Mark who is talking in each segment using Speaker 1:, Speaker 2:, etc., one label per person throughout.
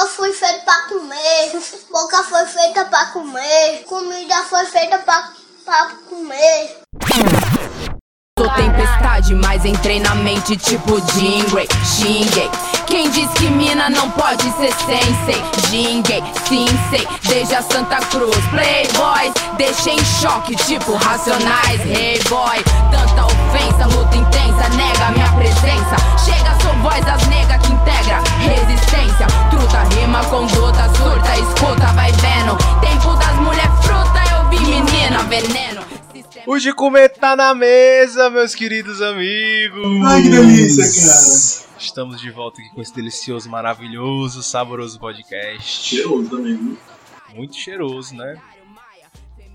Speaker 1: Eu fui feito pra comer, boca foi feita pra comer, comida foi feita pra comer.
Speaker 2: Sou tempestade, mas entrei na mente tipo Jingwei, xinguei. Quem diz que mina não pode ser sensei? Jinguei, sim sei, desde a Santa Cruz. Playboys, deixei em choque, tipo racionais. Hey boy, tanta ofensa, luta intensa, nega minha presença. Chega, sou voz das nega que integra resistência. Truta, rima, conduta, surta, escuta, vai vendo. Tempo das mulher fruta, eu vi menina, veneno.
Speaker 3: O de comer tá na mesa, meus queridos amigos.
Speaker 4: Ai, que delícia, cara.
Speaker 3: Estamos de volta aqui com esse delicioso, maravilhoso, saboroso podcast.
Speaker 4: Cheiroso também, viu?
Speaker 3: Muito cheiroso, né?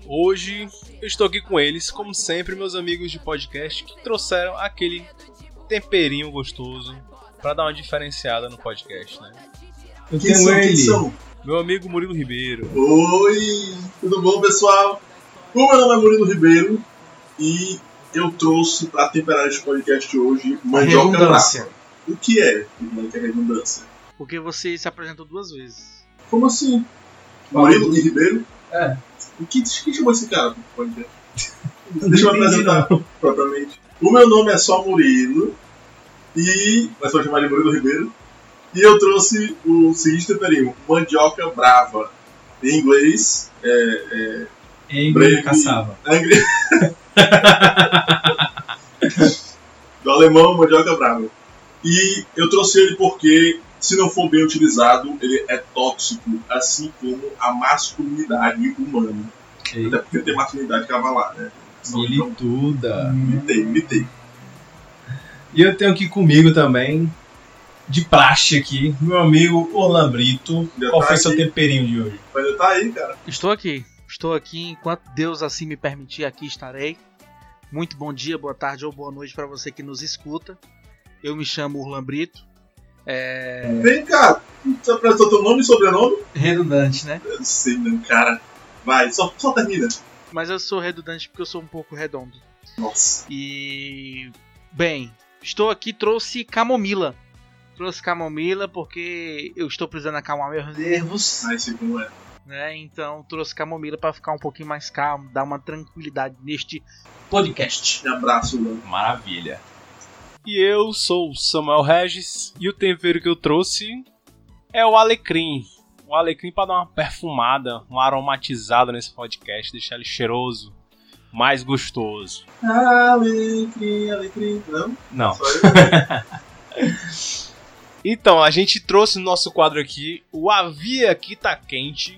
Speaker 3: Hoje eu estou aqui com eles, como sempre, meus amigos de podcast que trouxeram aquele temperinho gostoso para dar uma diferenciada no podcast, né?
Speaker 4: Eu quem são, ele. Quem são?
Speaker 3: Meu amigo Murilo Ribeiro.
Speaker 4: Oi, tudo bom, pessoal? O meu nome é Murilo Ribeiro e eu trouxe para temperar este podcast hoje mandioca
Speaker 5: redundância.
Speaker 4: O que é que é redundância?
Speaker 5: Porque você se apresentou duas vezes.
Speaker 4: Como assim? Murilo e Ribeiro?
Speaker 5: É.
Speaker 4: E quem, quem chamou esse cara pro podcast? Deixa eu apresentar propriamente. O meu nome é só Murilo e. Mas pode chamar de Murilo Ribeiro. E eu trouxe o seguinte temperinho: mandioca brava. Em inglês, é, é
Speaker 5: Angry caçava.
Speaker 4: Angry... Do alemão, mandioca brava. E eu trouxe ele porque, se não for bem utilizado, ele é tóxico, assim como a masculinidade humana.
Speaker 5: Ei.
Speaker 4: Até porque tem masculinidade cavalar, né?
Speaker 5: Milituda.
Speaker 4: Mitei, mitei.
Speaker 5: E eu tenho aqui comigo também, de praxe aqui, meu amigo Orlan Brito.
Speaker 4: Já
Speaker 5: Qual
Speaker 4: tá
Speaker 5: foi seu
Speaker 4: aqui.
Speaker 5: temperinho de hoje?
Speaker 4: Mas tá aí, cara.
Speaker 6: Estou aqui. Estou aqui. Enquanto Deus assim me permitir, aqui estarei. Muito bom dia, boa tarde ou boa noite para você que nos escuta. Eu me chamo Urlan Brito. É...
Speaker 4: Vem cá, você apresentou teu nome e sobrenome?
Speaker 6: Redundante, né?
Speaker 4: Eu não sei, não, cara. Vai, só, só termina.
Speaker 6: Mas eu sou redundante porque eu sou um pouco redondo.
Speaker 4: Nossa.
Speaker 6: E. Bem, estou aqui, trouxe camomila. Trouxe camomila porque eu estou precisando acalmar meus nervos.
Speaker 4: Ai, sei como é.
Speaker 6: né? Então trouxe camomila para ficar um pouquinho mais calmo, dar uma tranquilidade neste podcast.
Speaker 4: Me abraço, Lano.
Speaker 3: Maravilha. E eu sou o Samuel Regis e o tempero que eu trouxe é o alecrim. O alecrim para dar uma perfumada, um aromatizado nesse podcast, deixar ele cheiroso, mais gostoso.
Speaker 4: Alecrim, alecrim. Não?
Speaker 3: Não. Então, a gente trouxe no nosso quadro aqui o Avia que tá quente.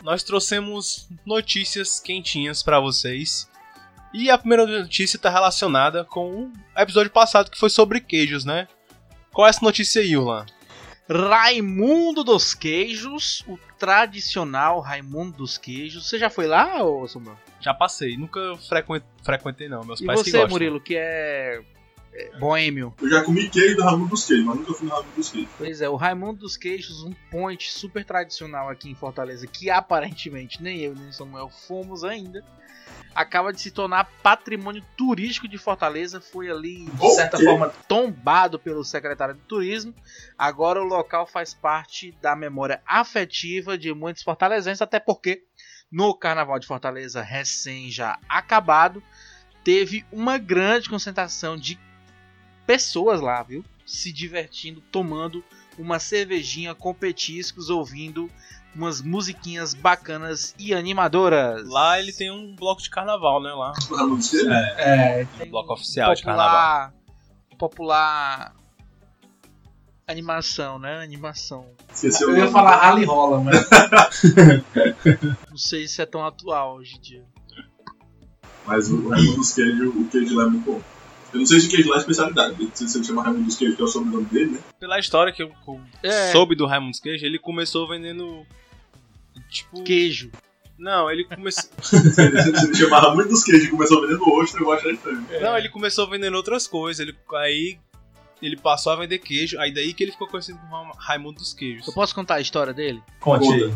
Speaker 3: Nós trouxemos notícias quentinhas pra vocês. E a primeira notícia tá relacionada com o episódio passado que foi sobre queijos, né? Qual é essa notícia aí, Ulan?
Speaker 6: Raimundo dos Queijos, o tradicional Raimundo dos Queijos. Você já foi lá, ô?
Speaker 3: Já passei, nunca frequen- frequentei não, meus
Speaker 6: E
Speaker 3: pais que
Speaker 6: você,
Speaker 3: gostam.
Speaker 6: Murilo, que é boêmio?
Speaker 4: Eu já comi queijo do Raimundo dos Queijos, mas nunca fui no Raimundo dos Queijos.
Speaker 6: Pois é, o Raimundo dos Queijos, um point super tradicional aqui em Fortaleza, que aparentemente nem eu nem Samuel fomos ainda, acaba de se tornar patrimônio turístico de Fortaleza. Foi ali, de certa forma, tombado pelo secretário de Turismo. Agora o local faz parte da memória afetiva de muitos fortalezenses, até porque no Carnaval de Fortaleza, recém já acabado, teve uma grande concentração de pessoas lá, viu? Se divertindo, tomando uma cervejinha com petiscos, ouvindo umas musiquinhas bacanas e animadoras.
Speaker 3: Lá ele tem um bloco de carnaval, né? Lá.
Speaker 4: Queijos?
Speaker 6: é,
Speaker 3: É o bloco oficial de carnaval.
Speaker 6: popular, popular animação, né? Animação.
Speaker 4: Esqueceu
Speaker 5: Eu
Speaker 4: o
Speaker 5: ia falar rally rola, mas.
Speaker 6: Não sei se é tão atual hoje em dia.
Speaker 4: Mas o Raimundo dos Queijos, o queijo lá é muito bom. Eu não sei se queijo lá é especialidade. Não sei se ele chama Raimundo dos Queijos, que é o sobrenome dele, né?
Speaker 3: Pela história que eu,
Speaker 6: É.
Speaker 3: soube do Raimundo Queijo, ele começou vendendo. Tipo.
Speaker 6: Queijo.
Speaker 3: Não, ele começou.
Speaker 4: Se ele, chamar Raimundo dos Queijos e começou vendendo ostra, eu acho estranho.
Speaker 3: Não, ele começou vendendo outras coisas. Ele, aí ele passou a vender queijo. Aí daí que ele ficou conhecido como Raimundo dos Queijos.
Speaker 6: Eu posso contar a história dele?
Speaker 5: Conte.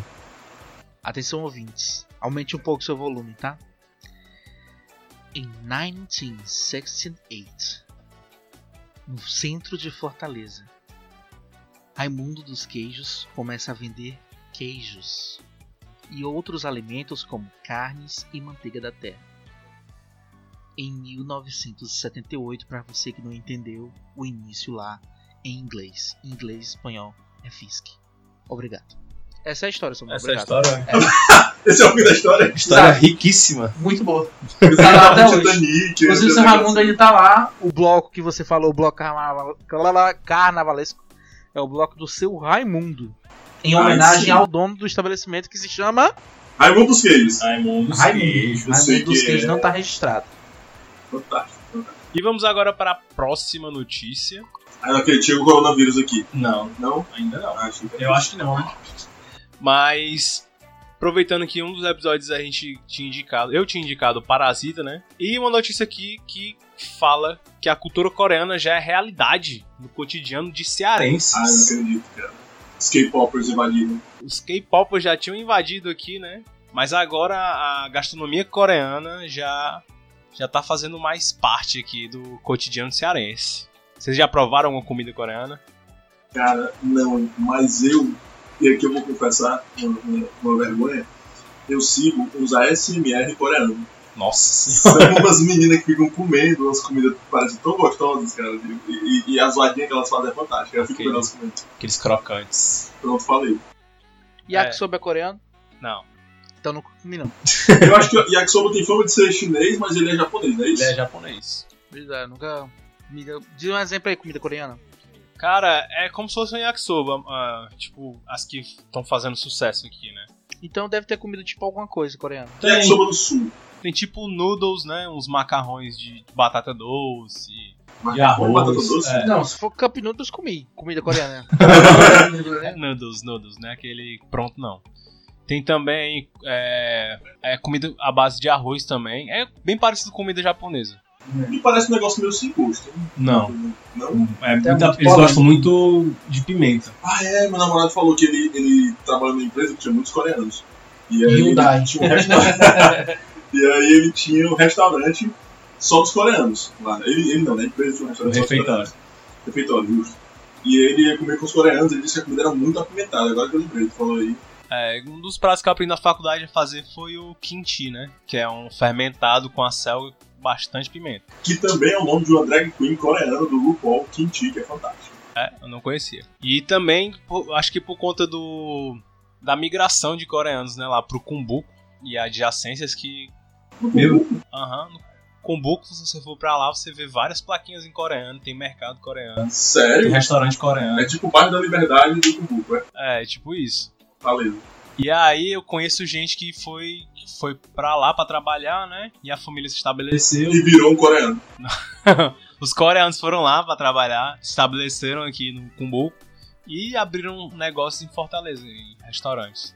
Speaker 6: Atenção ouvintes, aumente um pouco seu volume, tá? Em 1968, no centro de Fortaleza, Raimundo dos Queijos começa a vender queijos e outros alimentos como carnes e manteiga da terra. Em 1978, para você que não entendeu o início lá em inglês, inglês e espanhol é Fisk. Obrigado. Essa é a história, Samuel.
Speaker 5: Essa é a história.
Speaker 4: Esse é o fim da história.
Speaker 5: História
Speaker 6: Exato.
Speaker 5: riquíssima.
Speaker 6: Muito boa.
Speaker 4: Tá
Speaker 6: até hoje.
Speaker 4: Titanic.
Speaker 6: Inclusive, o seu Raimundo ainda tá lá. O bloco que você falou, o bloco carnaval... carnavalesco, é o bloco do seu Raimundo. Em
Speaker 4: Ah,
Speaker 6: homenagem ao dono do estabelecimento que se chama
Speaker 4: Raimundo dos Queijos.
Speaker 5: Raimundo
Speaker 6: Raimundo.
Speaker 5: Queijos.
Speaker 6: Raimundo dos
Speaker 4: que
Speaker 6: Queijos
Speaker 4: é.
Speaker 6: não tá registrado.
Speaker 4: Fantástico.
Speaker 3: E vamos agora para a próxima notícia.
Speaker 4: Aí naquele tinha o coronavírus aqui.
Speaker 5: Não,
Speaker 4: Não?
Speaker 5: ainda não.
Speaker 4: Ah,
Speaker 5: Eu acho que não, né?
Speaker 3: Mas aproveitando que um dos episódios a gente tinha indicado, eu tinha indicado Parasita, né? E uma notícia aqui que fala que a cultura coreana já é realidade no cotidiano de cearenses.
Speaker 4: Ah, não acredito, cara. Os K-popers invadiram.
Speaker 3: Os K-popers já tinham invadido aqui, né? Mas agora a gastronomia coreana já já tá fazendo mais parte aqui do cotidiano cearense. Vocês já provaram alguma comida coreana?
Speaker 4: Cara, não, mas eu, e aqui eu vou confessar uma, uma- vergonha, eu sigo uns ASMR coreanos.
Speaker 5: Nossa senhora.
Speaker 4: São umas meninas que ficam comendo umas comidas que parecem tão gostosas, cara. E, e, e a zoadinha que elas fazem é fantástica. Elas comendo.
Speaker 3: Aqueles crocantes.
Speaker 4: Pronto, falei.
Speaker 6: Yakisoba é coreano?
Speaker 3: Não.
Speaker 6: Então não comi não.
Speaker 4: Eu acho que o Yakisoba tem fama de ser chinês, mas ele é japonês, não é isso?
Speaker 3: Ele é japonês.
Speaker 6: Pois é, nunca... Diz um exemplo aí, comida coreana.
Speaker 3: Cara, é como se fosse um yakisoba, ah, tipo, as que estão fazendo sucesso aqui, né?
Speaker 6: Então deve ter comido tipo alguma coisa coreana.
Speaker 4: Tem Yakisoba do Sul.
Speaker 3: Tem tipo noodles, né? Uns macarrões de batata doce.
Speaker 5: Arroz,
Speaker 4: batata doce.
Speaker 5: é.
Speaker 6: Não, se for Cup Noodles, comi. Comida coreana.
Speaker 3: É noodles, noodles, né? Aquele pronto não. Tem também é, é comida à base de arroz também. É bem parecido com comida japonesa.
Speaker 4: Me parece um negócio meio sem gosto.
Speaker 5: Não.
Speaker 4: Não?
Speaker 5: É muita- eles gostam muito de pimenta.
Speaker 4: Ah, é, meu namorado falou que ele, ele trabalha numa empresa que tinha muitos coreanos. E aí
Speaker 6: Hyundai.
Speaker 4: ele tinha um restaurante. e aí ele tinha um restaurante só dos coreanos. Lá. Ele, ele não, né? A empresa tinha um restaurante só dos
Speaker 5: Refeitório.
Speaker 4: coreanos. Refeitório, justo. E ele ia comer com os coreanos, ele disse que a comida era muito apimentada. Agora que eu lembrei, ele falou aí.
Speaker 3: É, um dos pratos que eu aprendi na faculdade a fazer foi o kimchi, né? Que é um fermentado com a selga bastante pimenta.
Speaker 4: Que também é o nome de uma drag queen coreana do RuPaul, Kimchi, que é fantástico.
Speaker 3: É, eu não conhecia. E também, acho que por conta do da migração de coreanos, né, lá pro Kumbuco e adjacências que
Speaker 5: Meu,
Speaker 3: Aham. No Kumbuco, se você for pra lá, você vê várias plaquinhas em coreano, tem mercado coreano.
Speaker 5: tem
Speaker 4: Sério?
Speaker 5: restaurante coreano.
Speaker 4: É tipo o bairro da Liberdade do Cumbuco, é?
Speaker 3: É, tipo isso.
Speaker 4: Valeu.
Speaker 3: E aí eu conheço gente que foi, foi pra lá pra trabalhar, né? E a família se estabeleceu.
Speaker 4: E virou um coreano.
Speaker 3: Os coreanos foram lá pra trabalhar, se estabeleceram aqui no Kumbuco e abriram negócios em Fortaleza, em restaurantes.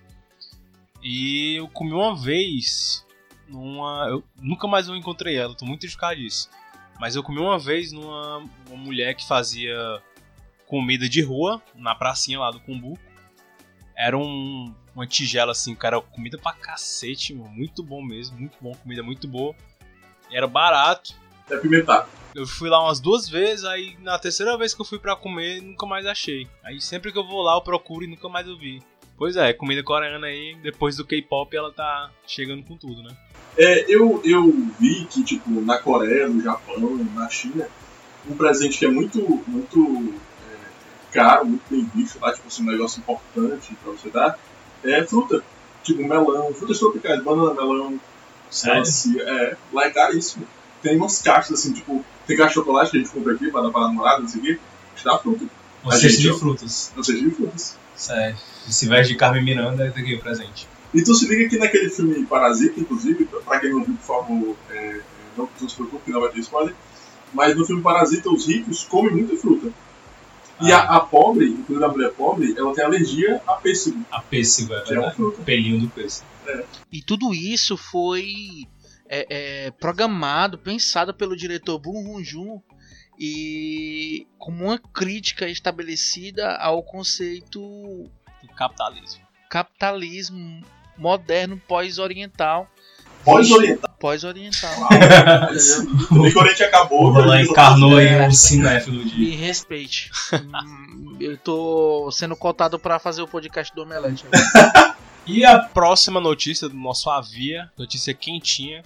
Speaker 3: E eu comi uma vez numa. Eu nunca mais eu encontrei ela, tô muito triste por disso. Mas eu comi uma vez numa uma mulher que fazia comida de rua na pracinha lá do Kumbuco. Era um, uma tigela assim, cara, comida pra cacete, mano. Muito bom mesmo, muito bom, comida muito boa. Era barato.
Speaker 4: É apimentado.
Speaker 3: Eu fui lá umas duas vezes, aí na terceira vez que eu fui pra comer, nunca mais achei. Aí sempre que eu vou lá, eu procuro e nunca mais eu vi. Pois é, comida coreana aí, depois do K-pop, ela tá chegando com tudo, né?
Speaker 4: É, eu, eu vi que, tipo, na Coreia, no Japão, na China, um presente que é muito, muito é, caro, muito bem visto lá, tipo assim, um negócio importante pra você dar, é fruta. Tipo, melão, frutas tropicais, banana, melão, melancia. É, lá é caríssimo. Tem umas caixas assim, tipo, tem caixa de chocolate que a gente compra aqui pra dar pra namorada, não sei o quê, te dá fruta. A
Speaker 5: cesto
Speaker 4: gente-
Speaker 5: de frutas.
Speaker 4: Não seja de frutas.
Speaker 5: Sério. E se veste de Carmen Miranda, tá aqui o presente.
Speaker 4: E tu se liga que naquele filme Parasita, inclusive, pra quem não viu, por favor, é, não, não se preocupe, que não vai ter spoiler. Mas no filme Parasita, os ricos comem muita fruta. E
Speaker 5: Ah.
Speaker 4: a, a pobre, inclusive a mulher pobre, ela tem alergia a pêssego,
Speaker 5: A pêssego, é
Speaker 4: que é
Speaker 5: verdade.
Speaker 4: fruta.
Speaker 5: O pelinho do pêssego.
Speaker 6: E tudo isso foi é, é, programado, pensado pelo diretor Bong Joon-jun e como uma crítica estabelecida ao conceito
Speaker 3: Do capitalismo.
Speaker 6: capitalismo moderno pós-oriental
Speaker 4: Pós-oriental.
Speaker 6: Pós-oriental.
Speaker 4: O Oriente acabou.
Speaker 5: O Roland
Speaker 4: eles
Speaker 5: encarnou aí
Speaker 6: É.
Speaker 5: um cinéfilo de.
Speaker 6: Me respeite. Hum, Eu tô sendo cotado pra fazer o podcast do Omelete.
Speaker 3: E a próxima notícia do nosso Avia, notícia quentinha,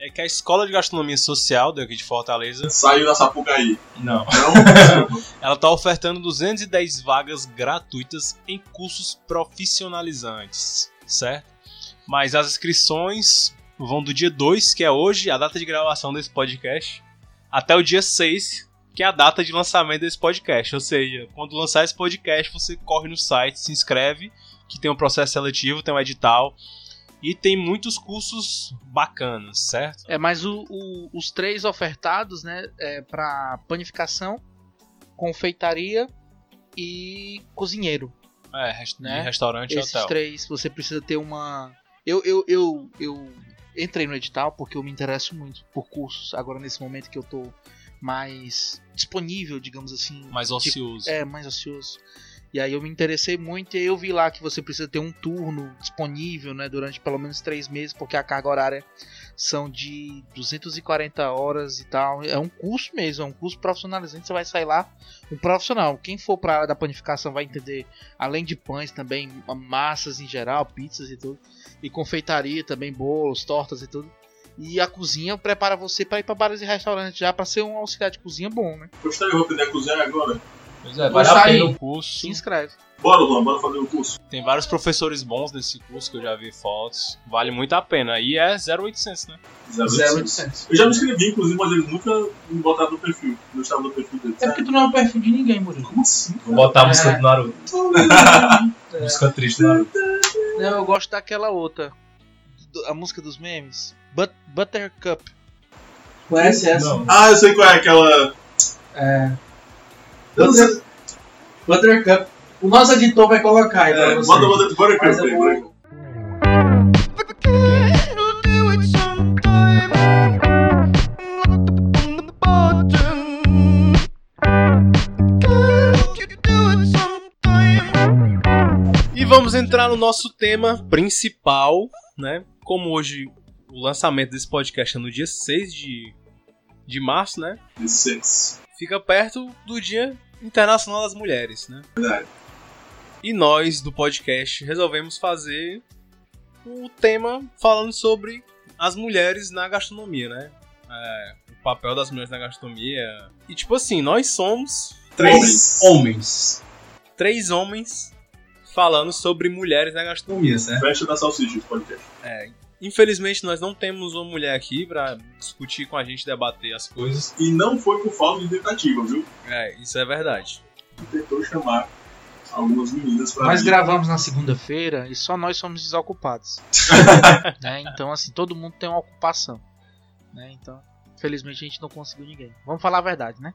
Speaker 3: é que a Escola de Gastronomia Social daqui de Fortaleza,
Speaker 4: Saiu da Sapucaí.
Speaker 5: Não.
Speaker 4: Não,
Speaker 3: ela está ofertando 210 vagas gratuitas em cursos profissionalizantes, certo? Mas as inscrições vão do dia 2, que é hoje, a data de gravação desse podcast, até o dia 6, que é a data de lançamento desse podcast. Ou seja, quando lançar esse podcast, você corre no site, se inscreve, que tem um processo seletivo, tem um edital. E tem muitos cursos bacanas, certo?
Speaker 6: É, mas o- o- os três ofertados, né, é pra panificação, confeitaria e cozinheiro.
Speaker 3: É,
Speaker 6: Né?
Speaker 3: restaurante e
Speaker 6: Esses
Speaker 3: hotel.
Speaker 6: três, você precisa ter uma. Eu, eu, eu, eu entrei no edital porque eu me interesso muito por cursos. Agora, nesse momento que eu tô mais disponível, digamos assim.
Speaker 3: Mais
Speaker 6: de-
Speaker 3: ocioso.
Speaker 6: É, mais ocioso. E aí eu me interessei muito e eu vi lá que você precisa ter um turno disponível, né, durante pelo menos três meses, porque a carga horária são de 240 horas e tal. É um curso mesmo, é um curso profissionalizante, você vai sair lá um profissional. Quem for pra área da panificação vai entender, além de pães também, massas em geral, pizzas e tudo. E confeitaria também, bolos, tortas e tudo. E a cozinha prepara você para ir para bares e restaurantes já para ser um auxiliar de cozinha bom, né?
Speaker 4: Eu vou aprender a cozinhar agora.
Speaker 3: Pois é, vale a pena o curso.
Speaker 6: Se inscreve.
Speaker 4: Bora, Luan, bora fazer o curso.
Speaker 3: Tem vários professores bons nesse curso que eu já vi fotos. Vale muito a pena. E é 0800, né?
Speaker 6: 0800.
Speaker 4: Eu já me inscrevi, inclusive, mas eles nunca me botaram no perfil. Não estava no perfil deles.
Speaker 6: É porque tu não é o perfil de ninguém, Murilo.
Speaker 4: Como assim?
Speaker 5: Vou botar a música
Speaker 6: É.
Speaker 5: do Naruto. música triste do Naruto.
Speaker 6: Não, eu gosto daquela outra. A música dos memes. But, Buttercup.
Speaker 7: Conhece essa?
Speaker 5: Não.
Speaker 4: Ah, eu sei qual é aquela.
Speaker 7: É.
Speaker 4: Sei.
Speaker 7: Buttercup. O nosso editor vai colocar aí pra
Speaker 4: É,
Speaker 7: você. Mas
Speaker 4: aqui,
Speaker 7: eu
Speaker 4: bora
Speaker 7: vou...
Speaker 3: E vamos entrar no nosso tema principal, né? Como hoje o lançamento desse podcast é no dia 6 de, de março, né?
Speaker 4: De sex.
Speaker 3: Fica perto do Dia Internacional das Mulheres, né?
Speaker 4: Verdade.
Speaker 3: E nós do podcast resolvemos fazer o tema falando sobre as mulheres na gastronomia, né? É, o papel das mulheres na gastronomia. E tipo assim, nós somos
Speaker 5: Três homens.
Speaker 3: três homens falando sobre mulheres na gastronomia, certo?
Speaker 4: Festa da salsicha esse podcast.
Speaker 3: Infelizmente nós não temos uma mulher aqui pra discutir com a gente, debater as coisas.
Speaker 4: E não foi por falta de tentativa, viu?
Speaker 3: É, isso é verdade.
Speaker 4: Tentou chamar algumas meninas pra
Speaker 6: Nós
Speaker 4: vir.
Speaker 6: gravamos na segunda-feira e só nós somos desocupados. né? Então, assim, todo mundo tem uma ocupação. Né? Então, infelizmente a gente não conseguiu ninguém. Vamos falar a verdade, né?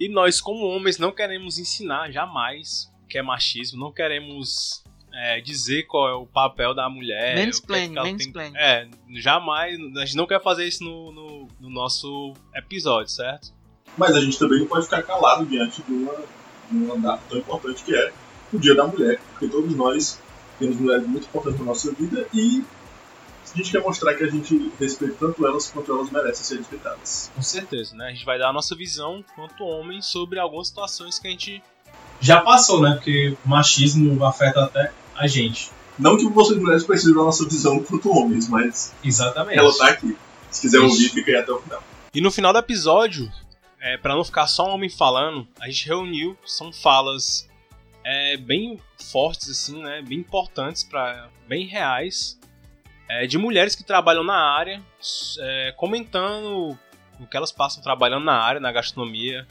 Speaker 3: E nós, como homens, não queremos ensinar jamais o que é machismo, não queremos é, dizer qual é o papel da mulher.
Speaker 6: Mansplaining,
Speaker 3: é que ela tem-
Speaker 6: mansplaining.
Speaker 3: É, jamais. A gente não quer fazer isso no, no, no nosso episódio, certo?
Speaker 4: Mas a gente também não pode ficar calado diante de uma, de uma data tão importante que é o Dia da Mulher, porque todos nós temos mulheres muito importantes na nossa vida e a gente quer mostrar que a gente respeita tanto elas quanto elas merecem ser respeitadas.
Speaker 3: Com certeza, né? A gente vai dar a nossa visão quanto homem sobre algumas situações que a gente.
Speaker 5: Já passou, né? Porque o machismo afeta até a gente.
Speaker 4: Não que vocês mulheres precisem da nossa visão quanto homens, mas
Speaker 5: Exatamente.
Speaker 4: ela tá aqui. Se quiser
Speaker 5: Isso.
Speaker 4: ouvir, fica aí até o final.
Speaker 3: E no final do episódio, é, para não ficar só um homem falando, a gente reuniu, são falas é, bem fortes, assim, né? Bem importantes, pra, bem reais, é, de mulheres que trabalham na área, é, comentando o que elas passam trabalhando na área, na gastronomia,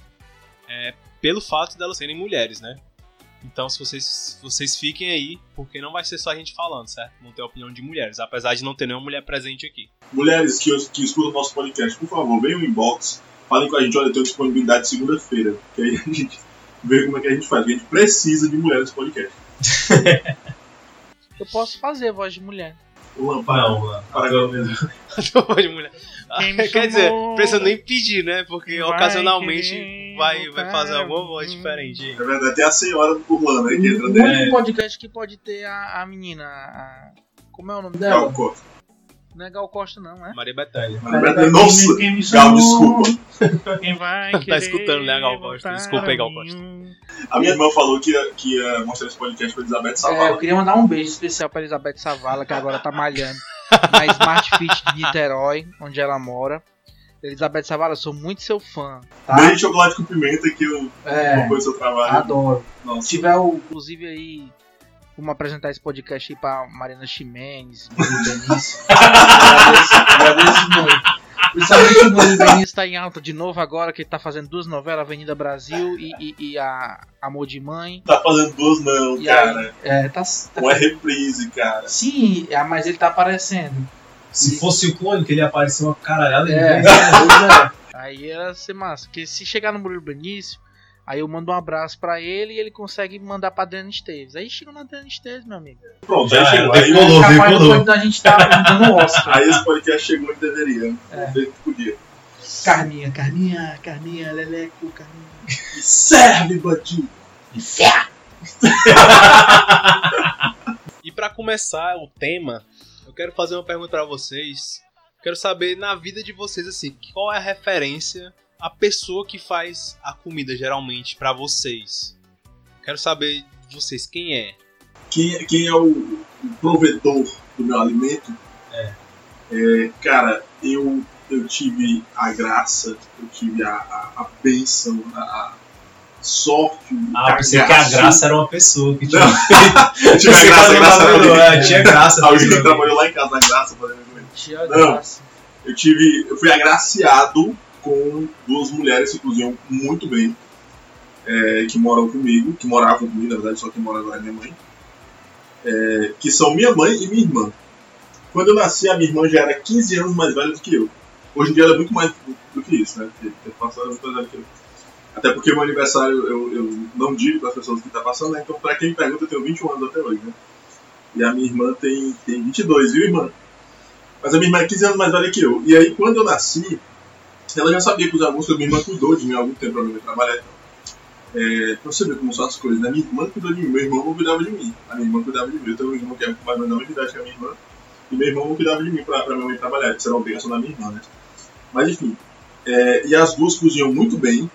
Speaker 3: é, pelo fato delas serem mulheres, né? Então, se vocês, vocês fiquem aí, porque não vai ser só a gente falando, certo? Vão ter a opinião de mulheres, apesar de não ter nenhuma mulher presente aqui.
Speaker 4: Mulheres que, que escutam o nosso podcast, por favor, venham no inbox, falem com a gente, olha, eu tenho disponibilidade segunda-feira, que aí a gente vê como é que a gente faz. A gente precisa de mulheres nesse podcast.
Speaker 6: Eu posso fazer voz de mulher.
Speaker 4: Luan, para,
Speaker 5: Não, mano.
Speaker 4: para agora mesmo.
Speaker 3: de mulher. Quer dizer, precisa nem pedir, né? Porque
Speaker 6: Vai
Speaker 3: ocasionalmente
Speaker 6: querer
Speaker 3: vai, vai fazer alguma voz diferente. aí.
Speaker 4: É verdade, tem a senhora do Urlano aí que entra
Speaker 6: Um
Speaker 4: dentro.
Speaker 6: único podcast que pode ter a, a menina. a- como é o nome dela?
Speaker 4: corta.
Speaker 6: Não é Gal Costa, não, é?
Speaker 3: Maria Bethânia.
Speaker 4: Nossa,
Speaker 7: Quem me
Speaker 4: Gal, desculpa.
Speaker 6: Quem vai
Speaker 3: Tá escutando, né, Gal Costa? Desculpa aí, Gal Costa.
Speaker 4: A minha irmã falou que ia, que ia mostrar esse podcast pra Elizabeth
Speaker 6: É, eu
Speaker 4: Savala.
Speaker 6: queria mandar um beijo especial pra Elizabeth Savala, que agora tá malhando na Smart Fit de Niterói, onde ela mora. Elizabeth Savala, eu sou muito seu fã, tá?
Speaker 4: Beijo de chocolate com pimenta que eu
Speaker 7: É,
Speaker 4: acompanho seu trabalho.
Speaker 7: adoro. Se
Speaker 4: Nossa.
Speaker 7: tiver o.
Speaker 6: Inclusive aí, vamos apresentar esse podcast aí pra Marina Ximenes, Bruno Benício.
Speaker 7: agradeço, agradeço muito. Principalmente o Bruno
Speaker 6: Benício tá em alta de novo agora, que ele tá fazendo duas novelas, Avenida Brasil e, e, e a Amor de Mãe.
Speaker 4: Tá fazendo duas não,
Speaker 6: E
Speaker 4: cara.
Speaker 7: É, tá. tá-
Speaker 4: Não é reprise, cara.
Speaker 7: Sim, é, mas ele tá aparecendo.
Speaker 5: Se fosse o clone, que ele ia aparecer uma caralhada de
Speaker 7: É, é.
Speaker 6: Aí ia ser massa, porque se chegar no Murilo Benício, aí eu mando um abraço pra ele e ele consegue mandar pra Adriana Esteves. Aí chega na Adriana Esteves, meu amigo.
Speaker 4: Pronto,
Speaker 5: Já
Speaker 4: aí chegou. Aí,
Speaker 5: decolou,
Speaker 7: Capaz
Speaker 5: decolou.
Speaker 7: da gente tá dando Oscar.
Speaker 4: aí esse podcast chegou onde deveria.
Speaker 7: É.
Speaker 4: Ver que podia.
Speaker 7: Carminha, Carminha, Carminha, Leleco, Carminha.
Speaker 4: Serve, bandido.
Speaker 3: E pra começar o tema, quero fazer uma pergunta pra vocês. Quero saber na vida de vocês assim, qual é a referência a pessoa que faz a comida geralmente pra vocês? Quero saber de vocês quem é.
Speaker 4: Quem, quem é o, provedor do meu alimento? É. cara, eu, eu tive a graça, eu tive a, a, a bênção, a, o
Speaker 5: Ah, pensei que a graça era uma pessoa que tinha
Speaker 4: Não. Eu tive a
Speaker 5: Pensei que
Speaker 4: graça, graça era
Speaker 5: Tinha graça.
Speaker 4: Alguém que trabalhou lá em casa na graça fazendo comida.
Speaker 7: Tia
Speaker 4: Não.
Speaker 7: Graça.
Speaker 4: Eu tive. Eu fui agraciado com duas mulheres que cozinham muito bem. é, que moram comigo, que moravam comigo, na verdade, só que mora agora é minha mãe. é, que são minha mãe e minha irmã. Quando eu nasci, a minha irmã já era 15 anos mais velha do que eu. Hoje em dia ela é muito mais do, do que isso, né? Porque eu faço ela muito mais velha que eu. Até porque meu aniversário eu, eu não digo para as pessoas que tá passando, né? Então, pra quem pergunta, eu tenho 21 anos até hoje, né? E a minha irmã tem, tem 22, viu, irmã? Mas a minha irmã é 15 anos mais velha que eu. E aí, quando eu nasci, ela já sabia cozinhar algumas coisas. Minha irmã cuidou de mim há algum tempo pra mim trabalhar. É, pra você ver como são as coisas, né? Minha irmã cuidou de mim, meu irmão não cuidava de mim. A minha irmã cuidava de mim. Eu tenho um irmão que é mais ou menos idade que a minha irmã. E meu irmão não cuidava de mim pra, pra minha mãe trabalhar. Isso era uma obrigação da minha irmã, né? Mas enfim. É, e as duas cozinham muito bem.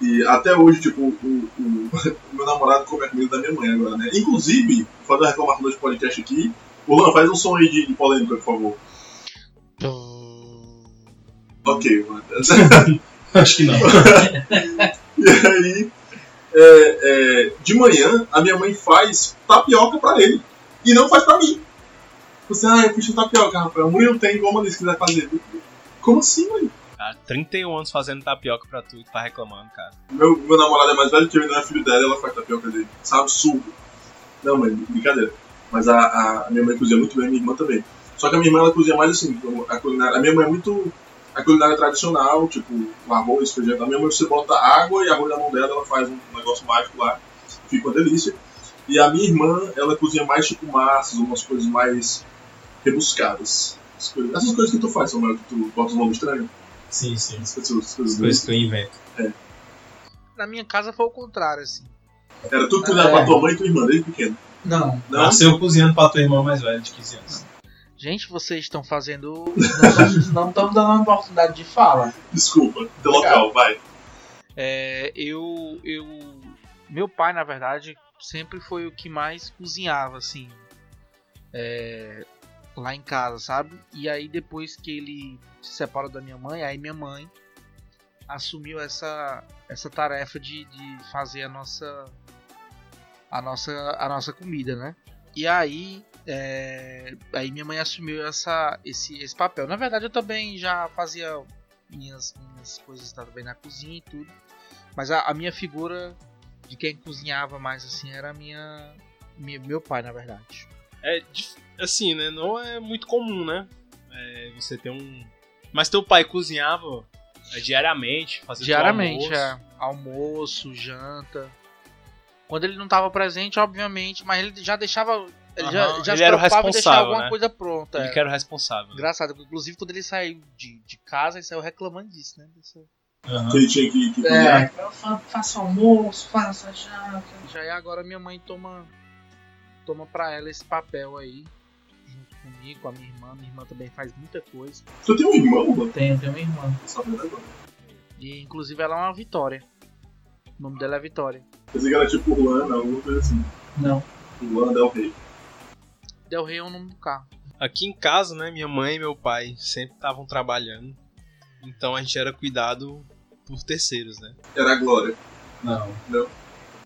Speaker 4: E até hoje, tipo, o, o- o meu namorado come a comida da minha mãe agora, né? Inclusive, vou fazer uma reclamação desse podcast aqui. Luan, faz um som aí de, de polêmica, por favor. Ok, mano.
Speaker 5: Acho que não.
Speaker 4: E aí, é, é, de manhã, a minha mãe faz tapioca pra ele. E não faz pra mim. Você, ah, eu fiz um tapioca, Rafael. A mãe não tem como se quiser fazer. Como assim, mãe?
Speaker 3: Cara, 31 anos fazendo tapioca pra tu e tu tá reclamando, cara.
Speaker 4: Meu, meu namorado é mais velho que eu, ele não é filho dela, ela faz tapioca dele. Sabe, absurdo. Não, mãe, brincadeira. Mas a, a- minha mãe cozinha muito bem, minha irmã também. Só que a minha irmã ela cozinha mais assim, a culinária. A minha mãe é muito. A culinária tradicional, tipo, o arroz, feijão. A minha mãe você bota água e arroz na mão dela, ela faz um negócio mágico lá. Fica uma delícia. E a minha irmã, ela cozinha mais tipo massas, umas coisas mais rebuscadas. Essas coisas que tu faz, Samuel, que tu bota os nomes estranhos.
Speaker 5: Sim, sim.
Speaker 4: Essas coisas
Speaker 5: As coisas que eu invento.
Speaker 6: Na minha casa foi o contrário, assim.
Speaker 4: Era tudo cozinhado
Speaker 7: É.
Speaker 4: pra tua mãe e tua irmã, desde pequeno.
Speaker 7: Não.
Speaker 4: Não?
Speaker 5: Nasceu cozinhando pra tua irmã mais velha de 15 anos.
Speaker 6: Gente, vocês estão fazendo.
Speaker 7: Não estamos dando uma oportunidade de fala.
Speaker 4: Desculpa, teu local, vai.
Speaker 6: É, eu, eu. Meu pai, na verdade, sempre foi o que mais cozinhava, assim. é, lá em casa, sabe? E aí, depois que ele se separou da minha mãe, aí minha mãe assumiu essa, essa tarefa de, de fazer a nossa. A nossa, a nossa comida, né? E aí, é, aí minha mãe assumiu essa, esse, esse papel. Na verdade, eu também já fazia minhas, minhas coisas também na cozinha e tudo. Mas a, a minha figura de quem cozinhava mais assim era minha, minha- meu pai, na verdade.
Speaker 3: É assim, né? Não é muito comum, né? É, você ter um. Mas teu pai cozinhava é, diariamente, fazia
Speaker 6: Diariamente,
Speaker 3: almoço.
Speaker 6: é. Almoço, janta. Quando ele não estava presente, obviamente, mas ele já deixava. Ele já,
Speaker 3: Aham,
Speaker 6: já
Speaker 3: ele
Speaker 6: se
Speaker 3: era o
Speaker 6: deixar
Speaker 3: responsável,
Speaker 6: alguma
Speaker 3: né?
Speaker 6: coisa pronta.
Speaker 3: Ele
Speaker 6: é.
Speaker 3: que era o responsável.
Speaker 6: Engraçado, inclusive quando ele saiu de, de casa, ele saiu reclamando disso, né? Dessa-
Speaker 5: Aham.
Speaker 4: Que ele tinha que, que cozinhar.
Speaker 7: É, eu fa- faço almoço, faço a janta.
Speaker 6: Já é agora minha mãe toma toma para ela esse papel aí comigo, com a minha irmã. Minha irmã também faz muita coisa.
Speaker 4: Tu tem um irmão, mano?
Speaker 7: Tenho, tenho uma irmã.
Speaker 4: Sabendo agora.
Speaker 6: E inclusive ela é uma Vitória. O nome dela é Vitória.
Speaker 4: Pensei que era tipo Luana, alguma coisa assim.
Speaker 7: Não.
Speaker 4: Luana Del Rey.
Speaker 6: Del Rey é o nome do carro.
Speaker 3: Aqui em casa, né, minha mãe e meu pai sempre estavam trabalhando. Então a gente era cuidado por terceiros, né?
Speaker 4: Era a Glória.
Speaker 5: Não.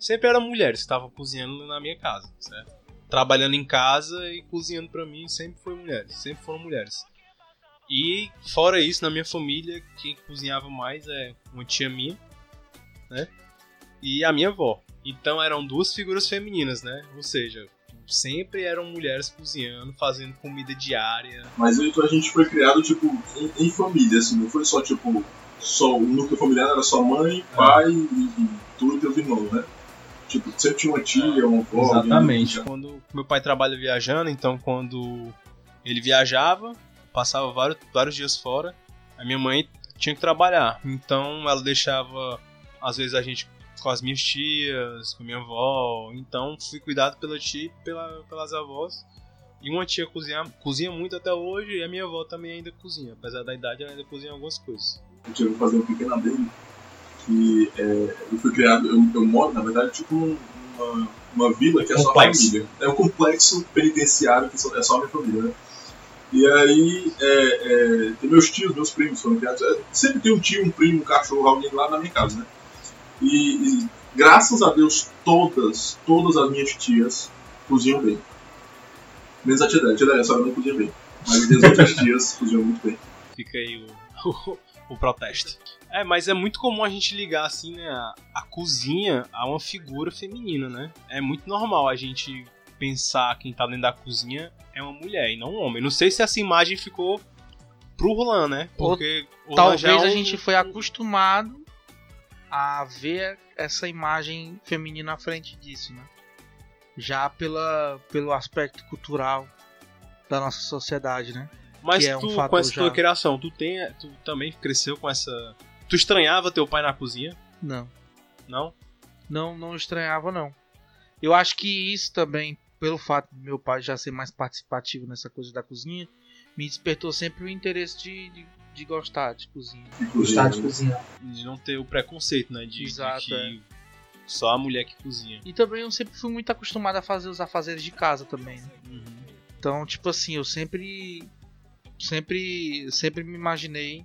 Speaker 3: Sempre eram mulheres que estavam cozinhando na minha casa, certo? Trabalhando em casa e cozinhando pra mim sempre foi mulheres, sempre foram mulheres. E fora isso, na minha família, quem cozinhava mais é uma tia minha, né? E a minha avó. Então eram duas figuras femininas, né? Ou seja, sempre eram mulheres cozinhando, fazendo comida diária.
Speaker 4: Mas então a gente foi criado, tipo, em, em família, assim, não foi só, tipo, só o núcleo familiar era só mãe, pai e, e tu e teus irmãos, né? Tipo, sempre tinha uma tia, uma avó. alguém-
Speaker 5: Exatamente.
Speaker 3: Quando meu pai trabalha viajando, então quando ele viajava, passava vários, vários dias fora, a minha mãe tinha que trabalhar. Então ela deixava, às vezes, a gente com as minhas tias, com a minha avó. Então fui cuidado pela tia e pela, pelas avós. E uma tia cozinha, cozinha muito até hoje, e a minha avó também ainda cozinha. Apesar da idade, ela ainda cozinha algumas coisas.
Speaker 4: Eu tive que fazer um pequeno adendo que é, eu fui criado, eu, eu moro, na verdade, tipo uma, uma vila que é só a
Speaker 5: Complexo.
Speaker 4: família. É o complexo penitenciário que só- é só a minha família, né? E aí, é, é, tem meus tios, meus primos foram criados. é, sempre tem um tio, um primo, um cachorro, alguém lá na minha casa, né? E, e graças a Deus, todas, todas as minhas tias cozinham bem. Menos a tia dela, a tia dela só não cozinha bem. Mas as outras tias cozinham muito bem.
Speaker 3: Fica aí o, o, o protesto. É, mas é muito comum a gente ligar assim, né, a, a cozinha a uma figura feminina, né? É muito normal a gente pensar quem tá dentro da cozinha é uma mulher e não um homem. Não sei se essa imagem ficou pro Roland, né? Porque o Roland
Speaker 6: Talvez
Speaker 3: é
Speaker 6: a
Speaker 3: um-
Speaker 6: gente foi acostumado a ver essa imagem feminina à frente disso, né? Já pela, pelo aspecto cultural da nossa sociedade, né?
Speaker 3: Mas
Speaker 6: que é um
Speaker 3: tu, com essa tua
Speaker 6: já-
Speaker 3: criação, tu, tem, tu também cresceu com essa... Tu estranhava teu pai na cozinha?
Speaker 6: Não.
Speaker 3: Não?
Speaker 6: Não, não estranhava, não. Eu acho que isso também, pelo fato de meu pai já ser mais participativo nessa coisa da cozinha, me despertou sempre o interesse de, de, de gostar de cozinha.
Speaker 7: Gostar de cozinhar.
Speaker 3: De não ter o preconceito, né? De, de
Speaker 6: Exato,
Speaker 3: que
Speaker 6: é.
Speaker 3: só a mulher que cozinha.
Speaker 6: E também eu sempre fui muito acostumado a fazer os afazeres de casa também. né? Então, tipo assim, eu sempre sempre sempre me imaginei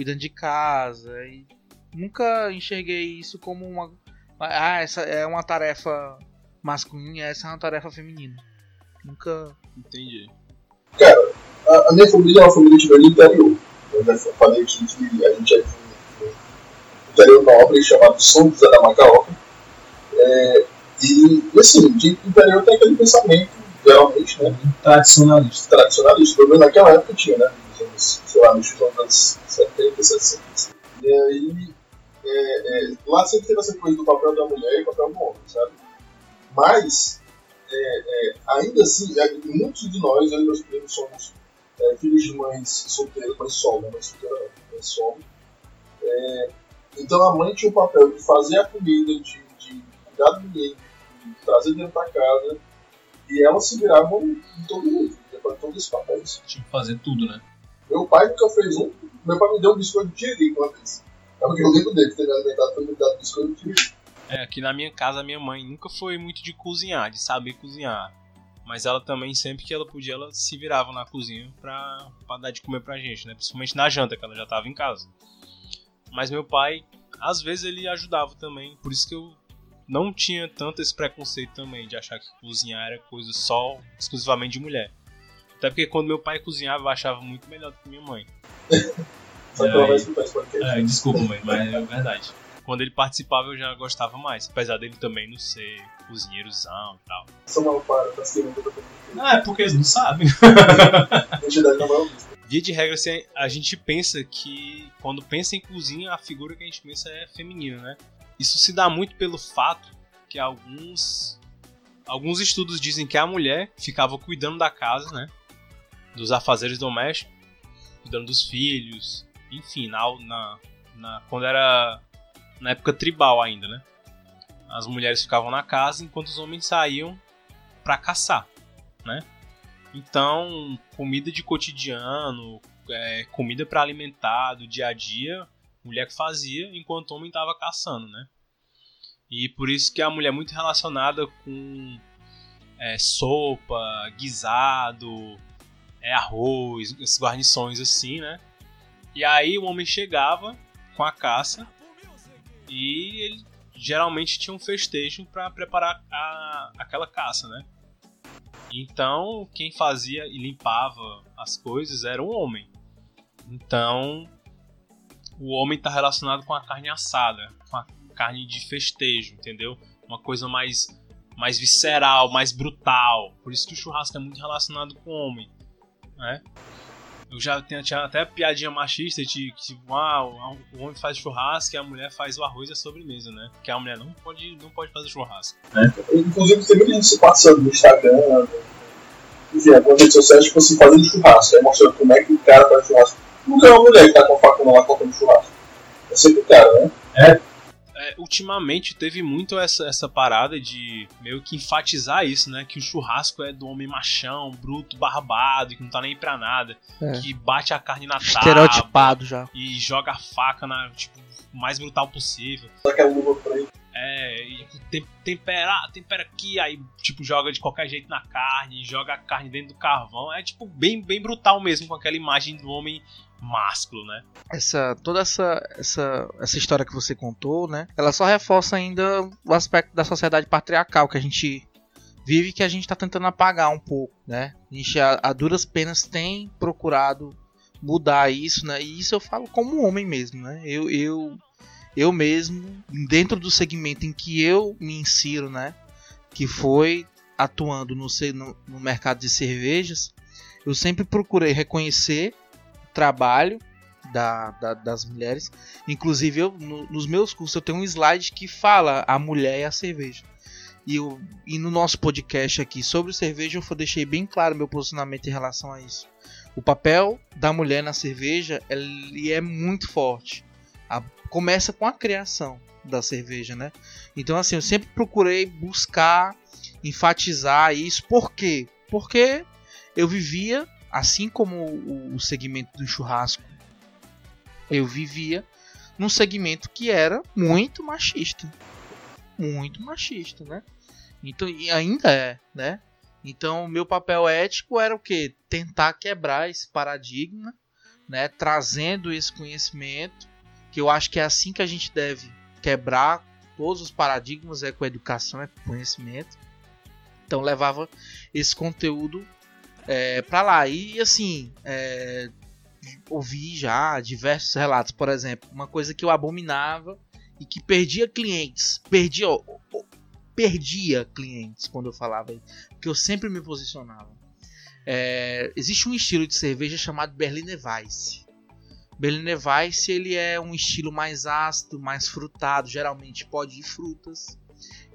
Speaker 6: cuidando de casa e nunca enxerguei isso como uma ah, essa é uma tarefa masculina, essa é uma tarefa feminina. Nunca
Speaker 3: Entendi.
Speaker 4: A, a minha família é uma família de velho interior. Eu já falei aqui que a gente é de interior nobre chamado São José da Macaoca. É, e, e assim, de interior tem aquele pensamento, geralmente, né?
Speaker 7: Tradicionalista.
Speaker 4: tradicionalista. Pelo menos naquela época tinha, né? Sei lá, nos anos 70, 60. E aí, é, é, lá sempre teve essa coisa do papel da mulher e papel do homem, sabe? Mas, é, é, ainda assim, é, muitos de nós, eu e meus primos, somos é, filhos de mães solteiras, mães solo, né? Mãe solteira não, mãe solo. É, então a mãe tinha o papel de fazer a comida, de, de cuidar do menino, de trazer dentro da casa, e ela se virava em todo mundo, para todos os papéis.
Speaker 5: Tinha que fazer tudo, né?
Speaker 4: Meu pai nunca fez um. Meu pai me deu um biscoito de tiririca uma vez. É o que eu lembro dele, ter me alimentado foi me dar um biscoito de tiririca.
Speaker 3: É, aqui na minha casa, minha mãe nunca foi muito de cozinhar, de saber cozinhar. Mas ela também, sempre que ela podia, ela se virava na cozinha pra, pra dar de comer pra gente, né? Principalmente na janta, que ela já tava em casa. Mas meu pai, às vezes ele ajudava também. Por isso que eu não tinha tanto esse preconceito também, de achar que cozinhar era coisa só, exclusivamente de mulher. Até porque quando meu pai cozinhava, eu achava muito melhor do que minha mãe.
Speaker 4: Só que ela vai.
Speaker 5: É, desculpa, mãe, mas é verdade.
Speaker 3: Quando ele participava, eu já gostava mais. Apesar dele também não ser cozinheirozão e tal.
Speaker 4: Samuel para, tá
Speaker 5: Ah, é porque eles não sabem.
Speaker 4: Não.
Speaker 3: Via de regra, assim, a gente pensa que quando pensa em cozinha, a figura que a gente pensa é feminina, né? Isso se dá muito pelo fato que alguns alguns estudos dizem que a mulher ficava cuidando da casa, né? Dos afazeres domésticos, cuidando dos filhos, enfim, na, na, na- quando era na época tribal ainda, né? As mulheres ficavam na casa enquanto os homens saíam pra caçar, né? Então, comida de cotidiano, é, comida para alimentar do dia a dia, mulher que fazia, enquanto o homem estava caçando, né? E por isso que a mulher é muito relacionada com é, sopa, guisado, é, arroz, essas guarnições assim, né? E aí o homem chegava com a caça e ele geralmente tinha um festejo para preparar a, aquela caça, né? Então quem fazia e limpava as coisas era o homem. Então o homem está relacionado com a carne assada, com a carne de festejo, entendeu? Uma coisa mais mais visceral, mais brutal. Por isso que o churrasco é muito relacionado com o homem, né? Eu já tinha, tinha até piadinha machista de que tipo, ah, o homem faz churrasco e a mulher faz o arroz e a sobremesa, né? Que a mulher não pode, não pode fazer churrasco.
Speaker 4: É. Inclusive tem muita gente se passando no Instagram, enfim, algumas redes sociais, tipo assim, fazendo churrasco, aí mostrando como é que o cara faz churrasco. Nunca é uma mulher que tá com a faca lá cortando churrasco. É sempre o cara, né?
Speaker 3: É. É, ultimamente teve muito essa, essa parada de meio que enfatizar isso, né? Que o churrasco é do homem machão, bruto, barbado, que não tá nem pra nada.
Speaker 6: É.
Speaker 3: Que bate a carne na tábua.
Speaker 6: Estereotipado já.
Speaker 3: E joga a faca na, tipo, o mais brutal possível.
Speaker 4: Só aquela luva preta.
Speaker 3: É, e tem, tempera, tempera aqui, aí tipo joga de qualquer jeito na carne, joga a carne dentro do carvão. É tipo bem, bem brutal mesmo com aquela imagem do homem másculo, né?
Speaker 6: Essa toda essa, essa essa história que você contou, né? Ela só reforça ainda o aspecto da sociedade patriarcal que a gente vive que a gente está tentando apagar um pouco, né? A gente a, a duras penas tem procurado mudar isso, né? E isso eu falo como homem mesmo, né? Eu eu eu mesmo dentro do segmento em que eu me insiro, né? Que foi atuando no, no, no mercado de cervejas, eu sempre procurei reconhecer trabalho da, da, das mulheres. Inclusive, eu, no, nos meus cursos eu tenho um slide que fala a mulher e a cerveja. E, eu, e no nosso podcast aqui sobre cerveja eu deixei bem claro meu posicionamento em relação a isso. O papel da mulher na cerveja ele é muito forte. A, começa com a criação da cerveja, né? Então assim, eu sempre procurei buscar enfatizar isso. Por quê? Porque eu vivia assim como o, o segmento do churrasco, eu vivia num segmento que era muito machista. Muito machista, né? Então, e ainda é, né? Então, meu papel ético era o que? Tentar quebrar esse paradigma, né? Trazendo esse conhecimento, que eu acho que é assim que a gente deve quebrar todos os paradigmas, é com educação, é com conhecimento. Então, levava esse conteúdo é, para lá. E assim, é, ouvi já diversos relatos, por exemplo, uma coisa que eu abominava e que perdia clientes, perdia, perdia clientes quando eu falava, porque eu sempre me posicionava. É, existe um estilo de cerveja chamado Berliner Weiss. Berliner Weiss ele é um estilo mais ácido, mais frutado, geralmente pode de frutas.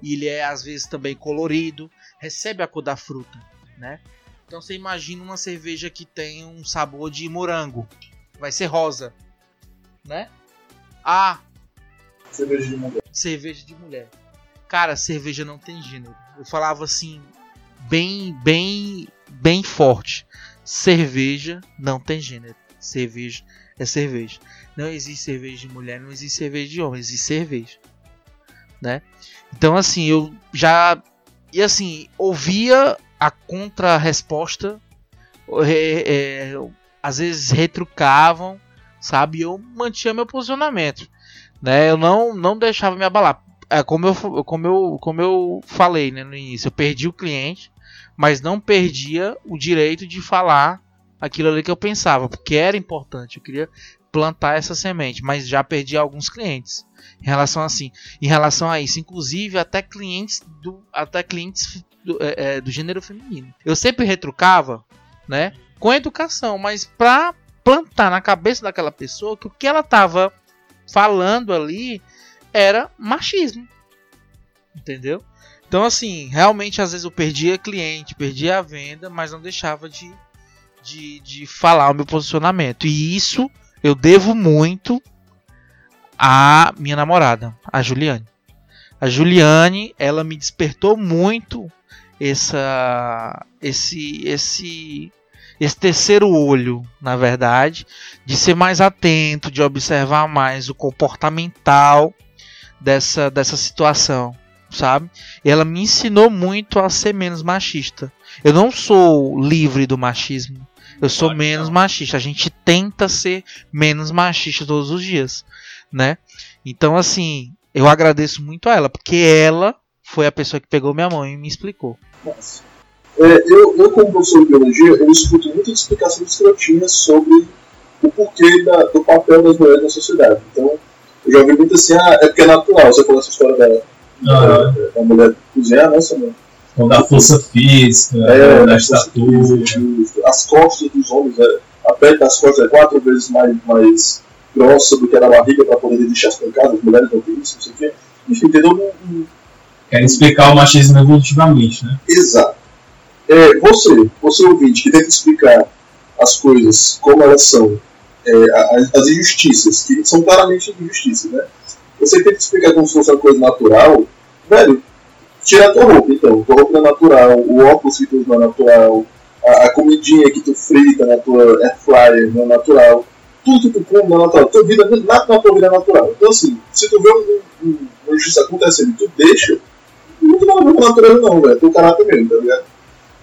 Speaker 6: E ele é às vezes também colorido, recebe a cor da fruta, né? Então você imagina uma cerveja que tem um sabor de morango. Vai ser rosa. Né? Ah.
Speaker 4: Cerveja de mulher.
Speaker 6: Cerveja de mulher. Cara, cerveja não tem gênero. Eu falava assim, bem, bem, bem forte. Cerveja não tem gênero. Cerveja é cerveja. Não existe cerveja de mulher, não existe cerveja de homem, existe cerveja. Né? Então assim, eu já e assim, ouvia a contra-resposta é, é, às vezes retrucavam, sabe? Eu mantinha meu posicionamento, né? Eu não, não deixava me abalar. É, como, eu, como, eu, como eu falei né, no início, eu perdi o cliente, mas não perdia o direito de falar aquilo ali que eu pensava, porque era importante. Eu queria plantar essa semente, mas já perdi alguns clientes em relação assim, em relação a isso, inclusive até clientes do até clientes do, é, é, do gênero feminino. Eu sempre retrucava, né, com educação, mas para plantar na cabeça daquela pessoa que o que ela tava falando ali era machismo. Entendeu? Então assim, realmente às vezes eu perdia cliente, perdia a venda, mas não deixava de, de, de falar o meu posicionamento. E isso eu devo muito à minha namorada, a Juliane. A Juliane, ela me despertou muito essa esse esse esse terceiro olho, na verdade, de ser mais atento, de observar mais o comportamental dessa dessa situação, sabe? Ela me ensinou muito a ser menos machista. Eu não sou livre do machismo. Eu sou
Speaker 3: que
Speaker 6: menos
Speaker 3: não.
Speaker 6: machista. A gente tenta ser menos machista todos os dias, né? Então, assim, eu agradeço muito a ela, porque ela foi a pessoa que pegou minha mão e me explicou.
Speaker 8: Mas, é, eu, eu, como professor de biologia, eu escuto muitas explicações escrotinhas sobre o porquê da- do papel das mulheres na sociedade. Então, eu já ouvi muito assim, ah, é porque é natural. Você falou essa história da, da, da mulher cozinhar, né, Samuel?
Speaker 5: Então, da força física,
Speaker 8: É,
Speaker 5: da
Speaker 8: as
Speaker 5: estatura.
Speaker 8: costas- As costas dos homens, é, a pele das costas é quatro vezes mais, mais grossa do que a da barriga para poder resistir às pancadas. As mulheres não têm isso, não sei o quê. Enfim, entendeu? Não- não-
Speaker 5: Querem explicar o machismo evolutivamente, né?
Speaker 8: Exato. É, você, você ouvinte, que tenta explicar as coisas como elas são, é, as, as injustiças, que são claramente injustiças, né? Você tenta explicar como se fosse uma coisa natural, velho, tira a tua roupa, então. Tua roupa não é natural, o óculos que tu usa não é natural, a, a comidinha que tu frita na tua air fryer não é natural, tudo que tu come não é natural, tua vida, nada na tua vida é natural. Então, assim, se tu vê um, um, uma injustiça acontecendo tu deixa, não tem a com a natureza, não, velho. Teu caráter mesmo, tá ligado?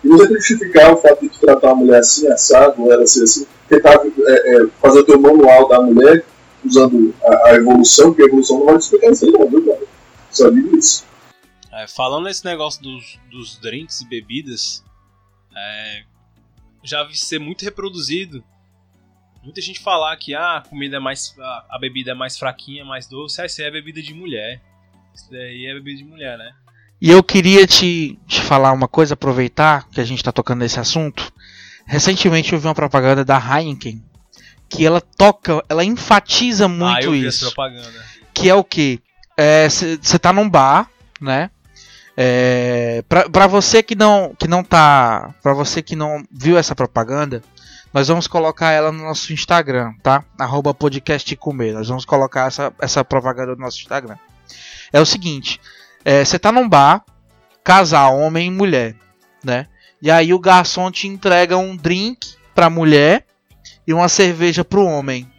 Speaker 8: E você tem que justificar o fato de tratar uma mulher assim, assado, ou ela ser assim, tentar é, é, fazer o teu manual da mulher usando a, a evolução, porque a evolução não vai te explicar isso aí, não, viu, cara? Digo isso.
Speaker 3: É, falando nesse negócio dos, dos drinks e bebidas, é, já vi ser muito reproduzido. Muita gente falar que ah, a comida é mais. A, a bebida é mais fraquinha, mais doce. Ah, isso aí é bebida de mulher. Isso daí é bebida de mulher, né?
Speaker 6: E eu queria te, te falar uma coisa, aproveitar que a gente está tocando nesse assunto. Recentemente eu vi uma propaganda da Heineken que ela toca, ela enfatiza
Speaker 3: ah,
Speaker 6: muito
Speaker 3: eu vi
Speaker 6: isso. que é o que? Você tá num bar, né? É, pra, pra você que não que não tá, para você que não viu essa propaganda, nós vamos colocar ela no nosso Instagram, tá? Arroba podcast comer. Nós vamos colocar essa, essa propaganda no nosso Instagram. É o seguinte, você tá num bar, casal, homem e mulher, né? E aí o garçom te entrega um drink pra mulher e uma cerveja pro homem.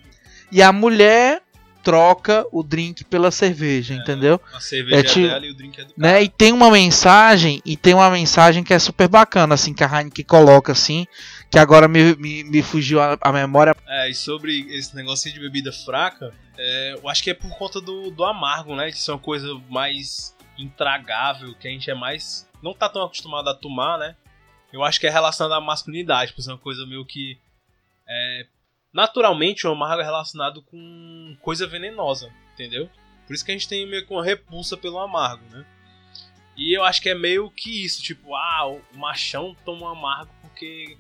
Speaker 6: E a mulher troca o drink pela cerveja, entendeu?
Speaker 3: A cerveja
Speaker 6: É
Speaker 3: é,
Speaker 6: tipo-
Speaker 3: dela e o drink é do cara.
Speaker 6: Né? E tem uma mensagem, e tem uma mensagem que é super bacana, assim, que a Heineken coloca, assim, que agora me, me, me fugiu a, a memória.
Speaker 3: É, e sobre esse negócio de bebida fraca, é, eu acho que é por conta do, do amargo, né? De ser uma coisa mais intragável, que a gente é mais. não tá tão acostumado a tomar, né? Eu acho que é relacionado à masculinidade, por ser uma coisa meio que. é, naturalmente, o amargo é relacionado com coisa venenosa, entendeu? Por isso que a gente tem meio que uma repulsa pelo amargo, né? E eu acho que é meio que isso, tipo, ah, o machão toma amargo porque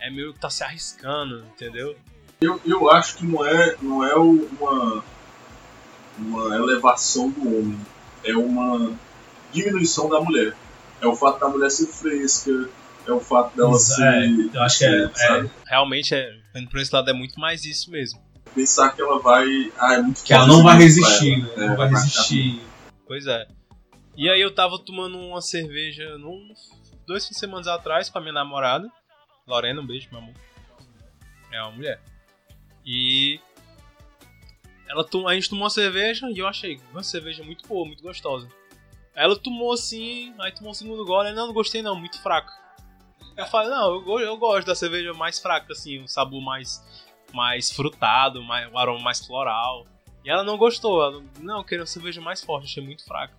Speaker 3: é meio que tá se arriscando, entendeu?
Speaker 4: Eu, eu acho que não é, não é uma, uma elevação do homem, é uma diminuição da mulher. É o fato da mulher ser fresca, é o fato dela ser.
Speaker 5: é, eu acho que é-
Speaker 4: sabe?
Speaker 3: Realmente, é, por esse lado, é muito mais isso mesmo.
Speaker 4: Pensar que ela vai. Ah, é muito
Speaker 5: Que ela não vai resistir, né?
Speaker 4: É,
Speaker 5: Não vai
Speaker 4: vai
Speaker 5: resistir.
Speaker 3: Pois é. E aí eu tava tomando uma cerveja num, dois fins de semana atrás com a minha namorada. Lorena, um beijo, meu amor. É uma mulher. E ela tom, a gente tomou uma cerveja e eu achei uma cerveja muito boa, muito gostosa. Aí ela tomou assim, aí tomou um segundo gole, não, não gostei não, muito fraca. Eu falei, não, eu, eu gosto da cerveja mais fraca, assim, um sabor mais, mais frutado, mais, um aroma mais floral. E ela não gostou, ela, não, eu queria uma cerveja mais forte, achei muito fraca.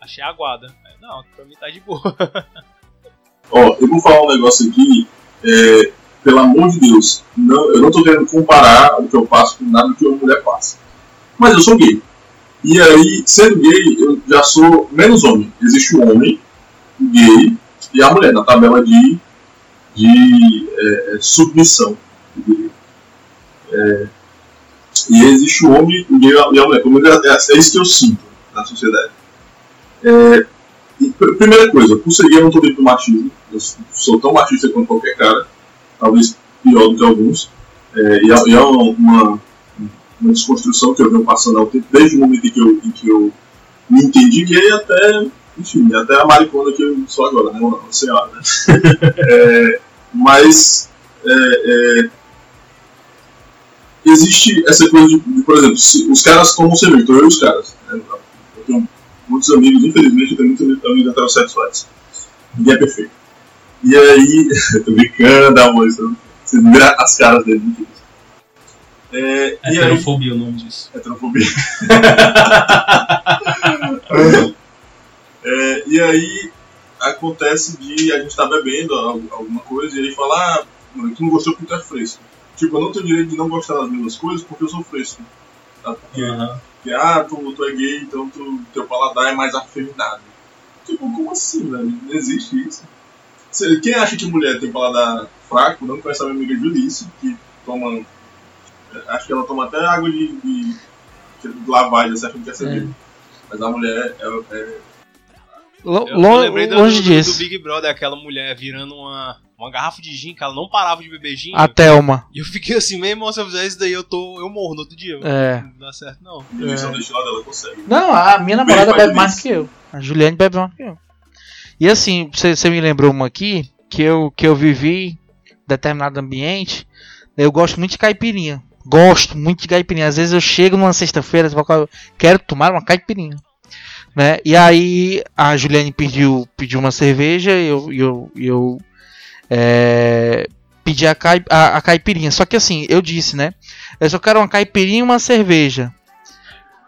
Speaker 3: Achei aguada. Não, pra mim tá de boa.
Speaker 4: Ó, eu vou falar um negócio aqui, é, pelo amor de Deus, não, eu não tô querendo comparar o que eu passo com nada que uma mulher passa. Mas eu sou gay. E aí, sendo gay, eu já sou menos homem. Existe o homem, o gay e a mulher, na tabela de, de é, é, submissão. É, e existe o homem, o gay e a mulher. Menos É, é isso que eu sinto na sociedade. É, e, pr- primeira coisa, por ser gay eu não tô dentro do machismo. Eu sou tão machista quanto qualquer cara. Talvez pior do que alguns. É, e é, é uma, uma desconstrução que eu venho passando ao tempo, desde o momento em que eu, em que eu me entendi gay até enfim, até a maricona que eu sou agora, né? Uma, uma senhora, né? É, mas é, é, existe essa coisa de, de, por exemplo, se os caras tomam cerveja, então eu e os caras. Né? Eu tenho muitos amigos, infelizmente, eu tenho muitos amigos heterossexuais. Ninguém é perfeito. E aí, tô brincando, amor, você vira as caras dele. É, aí,
Speaker 5: Heterofobia é o nome disso.
Speaker 4: Heterofobia. É, e aí acontece de a gente estar bebendo al- alguma coisa e ele fala, ah, mano, tu não gostou porque tu é fresco. Tipo, eu não tenho direito de não gostar das mesmas coisas porque eu sou fresco. Tá? Porque,
Speaker 5: Aham.
Speaker 4: porque, ah, tu, tu é gay, então tu, teu paladar é mais afeminado. Tipo, como assim, velho? Não existe isso. Quem acha que mulher tem paladar fraco, não conhece a minha amiga Julice, que toma. Acho que ela toma até água de, de, de lavagem, você acha que é cerveja. Mas a mulher é, é
Speaker 6: Lo-
Speaker 3: Eu, lembrei do,
Speaker 6: longe
Speaker 3: do-
Speaker 6: disso.
Speaker 3: do Big Brother, aquela mulher virando uma, uma garrafa de gin, que ela não parava de beber gin.
Speaker 6: A Thelma.
Speaker 3: E eu fiquei assim, meu irmão, se eu fizer isso daí, eu, tô, eu morro no outro dia.
Speaker 6: É.
Speaker 3: Não dá certo, não.
Speaker 4: É. consegue.
Speaker 7: Não, a minha namorada bebe mais que eu.
Speaker 6: A Juliane bebe mais que eu. E assim, você me lembrou uma aqui, que eu, que eu vivi determinado ambiente. Eu gosto muito de caipirinha. Gosto muito de caipirinha. Às vezes eu chego numa sexta-feira, eu quero tomar uma caipirinha. Né? E aí a Juliane pediu, pediu uma cerveja e eu, e eu, e eu é, pedi a, cai, a, a caipirinha. Só que assim, eu disse, né? Eu só quero uma caipirinha e uma cerveja.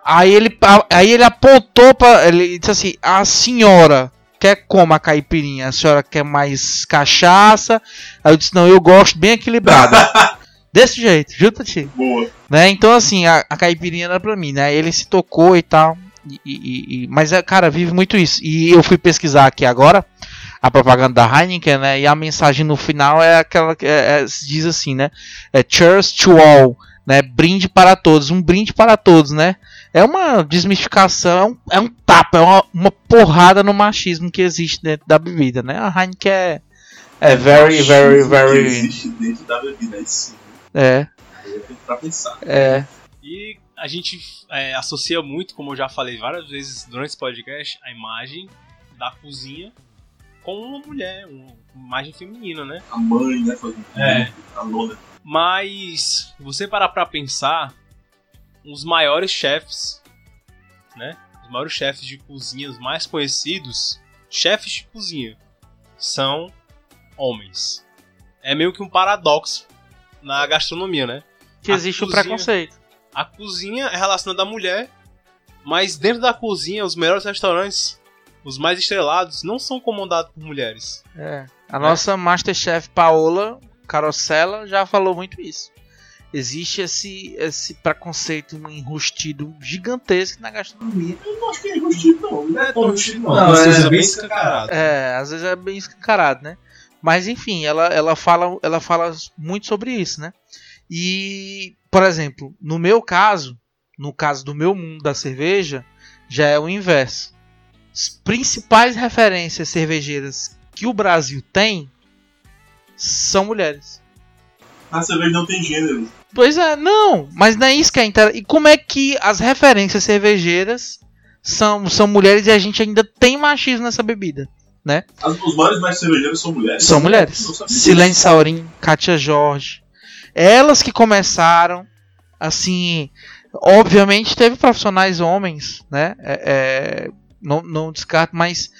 Speaker 6: Aí ele, aí ele apontou para ele disse assim: "A senhora quer como a caipirinha? A senhora quer mais cachaça?" Aí eu disse: "Não, eu gosto bem equilibrada." Desse jeito, junta-te.
Speaker 4: Boa.
Speaker 6: Né? Então assim, a, a caipirinha era pra mim, né? Ele se tocou e tal. E, e- e- mas é, cara, vive muito isso. E eu fui pesquisar aqui agora a propaganda da Heineken, né? E a mensagem no final é aquela que é- é- diz assim, né? É Cheers to all, né? Brinde para todos, um brinde para todos, né? É uma desmistificação, é um, é um tapa, é uma, uma porrada no machismo que existe dentro da bebida, né? A Heineken é, é very, very,
Speaker 4: Machismo que
Speaker 6: very,
Speaker 4: existe dentro da bebida,
Speaker 6: é,
Speaker 4: Aí eu tenho pra pensar.
Speaker 6: é,
Speaker 3: E a gente é, associa muito, como eu já falei várias vezes durante esse podcast, a imagem da cozinha com uma mulher, uma imagem feminina, né?
Speaker 4: A mãe, né?
Speaker 5: É.
Speaker 4: A nona.
Speaker 3: Mas você parar pra pensar, os maiores chefes, né? Os maiores chefes de cozinhas mais conhecidos, chefes de cozinha, são homens. É meio que um paradoxo na gastronomia, né?
Speaker 6: que
Speaker 3: A
Speaker 6: existe
Speaker 3: cozinha-
Speaker 6: preconceito.
Speaker 3: A cozinha é relacionada à mulher, mas dentro da cozinha, os melhores restaurantes, os mais estrelados, não são comandados por mulheres.
Speaker 6: É. A nossa Masterchef Paola Carosella já falou muito isso. Existe esse, esse preconceito enrustido gigantesco na gastronomia.
Speaker 4: Eu não acho que é injustiça, não. Não é tão injustiça, não.
Speaker 5: Não,
Speaker 3: Às
Speaker 5: é
Speaker 3: vezes
Speaker 5: bem
Speaker 3: escancarado.
Speaker 6: É, às vezes é bem escancarado, né? Mas enfim, ela, ela, fala, ela fala muito sobre isso, né? E, por exemplo, no meu caso, no caso do meu mundo da cerveja, já é o inverso. As principais referências cervejeiras que o Brasil tem são mulheres.
Speaker 4: A cerveja não tem gênero.
Speaker 6: Pois é, não, mas não é isso que é inter... E como é que as referências cervejeiras são, são mulheres e a gente ainda tem machismo nessa bebida?
Speaker 4: As, os maiores mestres cervejeiros são mulheres.
Speaker 6: São mulheres. Silene Saurin, Katia Jorge. Elas que começaram, assim. Obviamente teve profissionais homens, né? É, é, não, não descarto, mas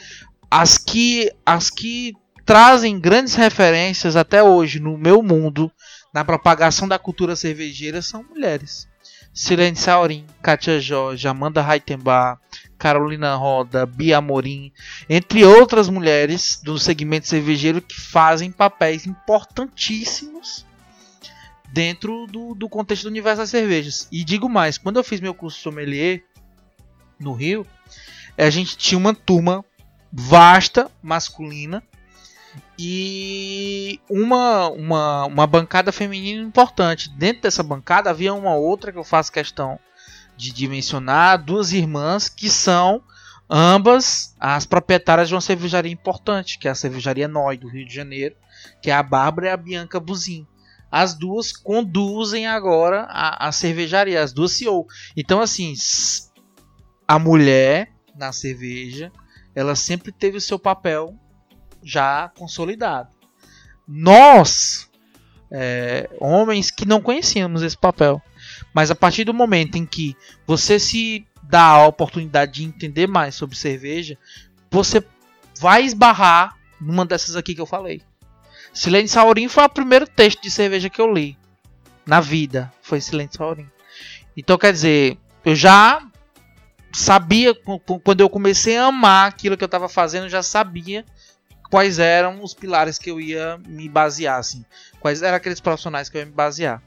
Speaker 6: as que, as que trazem grandes referências até hoje no meu mundo, na propagação da cultura cervejeira, são mulheres. Silene Saurin, Katia Jorge, Amanda Reitenbach, Carolina Roda, Bia Amorim, entre outras mulheres do segmento cervejeiro que fazem papéis importantíssimos dentro do, do contexto do universo das cervejas. E digo mais, quando eu fiz meu curso sommelier no Rio, a gente tinha uma turma vasta, masculina, e uma, uma, uma bancada feminina importante. Dentro dessa bancada havia uma outra que eu faço questão de, mencionar, duas irmãs que são ambas as proprietárias de uma cervejaria importante, que é a cervejaria Noi do Rio de Janeiro, que é a Bárbara e a Bianca Buzin. As duas conduzem agora a, a cervejaria, as duas CEO. Então, assim, a mulher na cerveja ela sempre teve o seu papel já consolidado. Nós, é, homens que não conhecíamos esse papel, mas a partir do momento em que você se dá a oportunidade de entender mais sobre cerveja, você vai esbarrar numa dessas aqui que eu falei. Silêncio Saurim foi o primeiro texto de cerveja que eu li na vida, foi Silêncio Saurim. Então quer dizer, eu já sabia quando eu comecei a amar aquilo que eu estava fazendo, eu já sabia quais eram os pilares que eu ia me basear, assim, quais eram aqueles profissionais que eu ia me basear.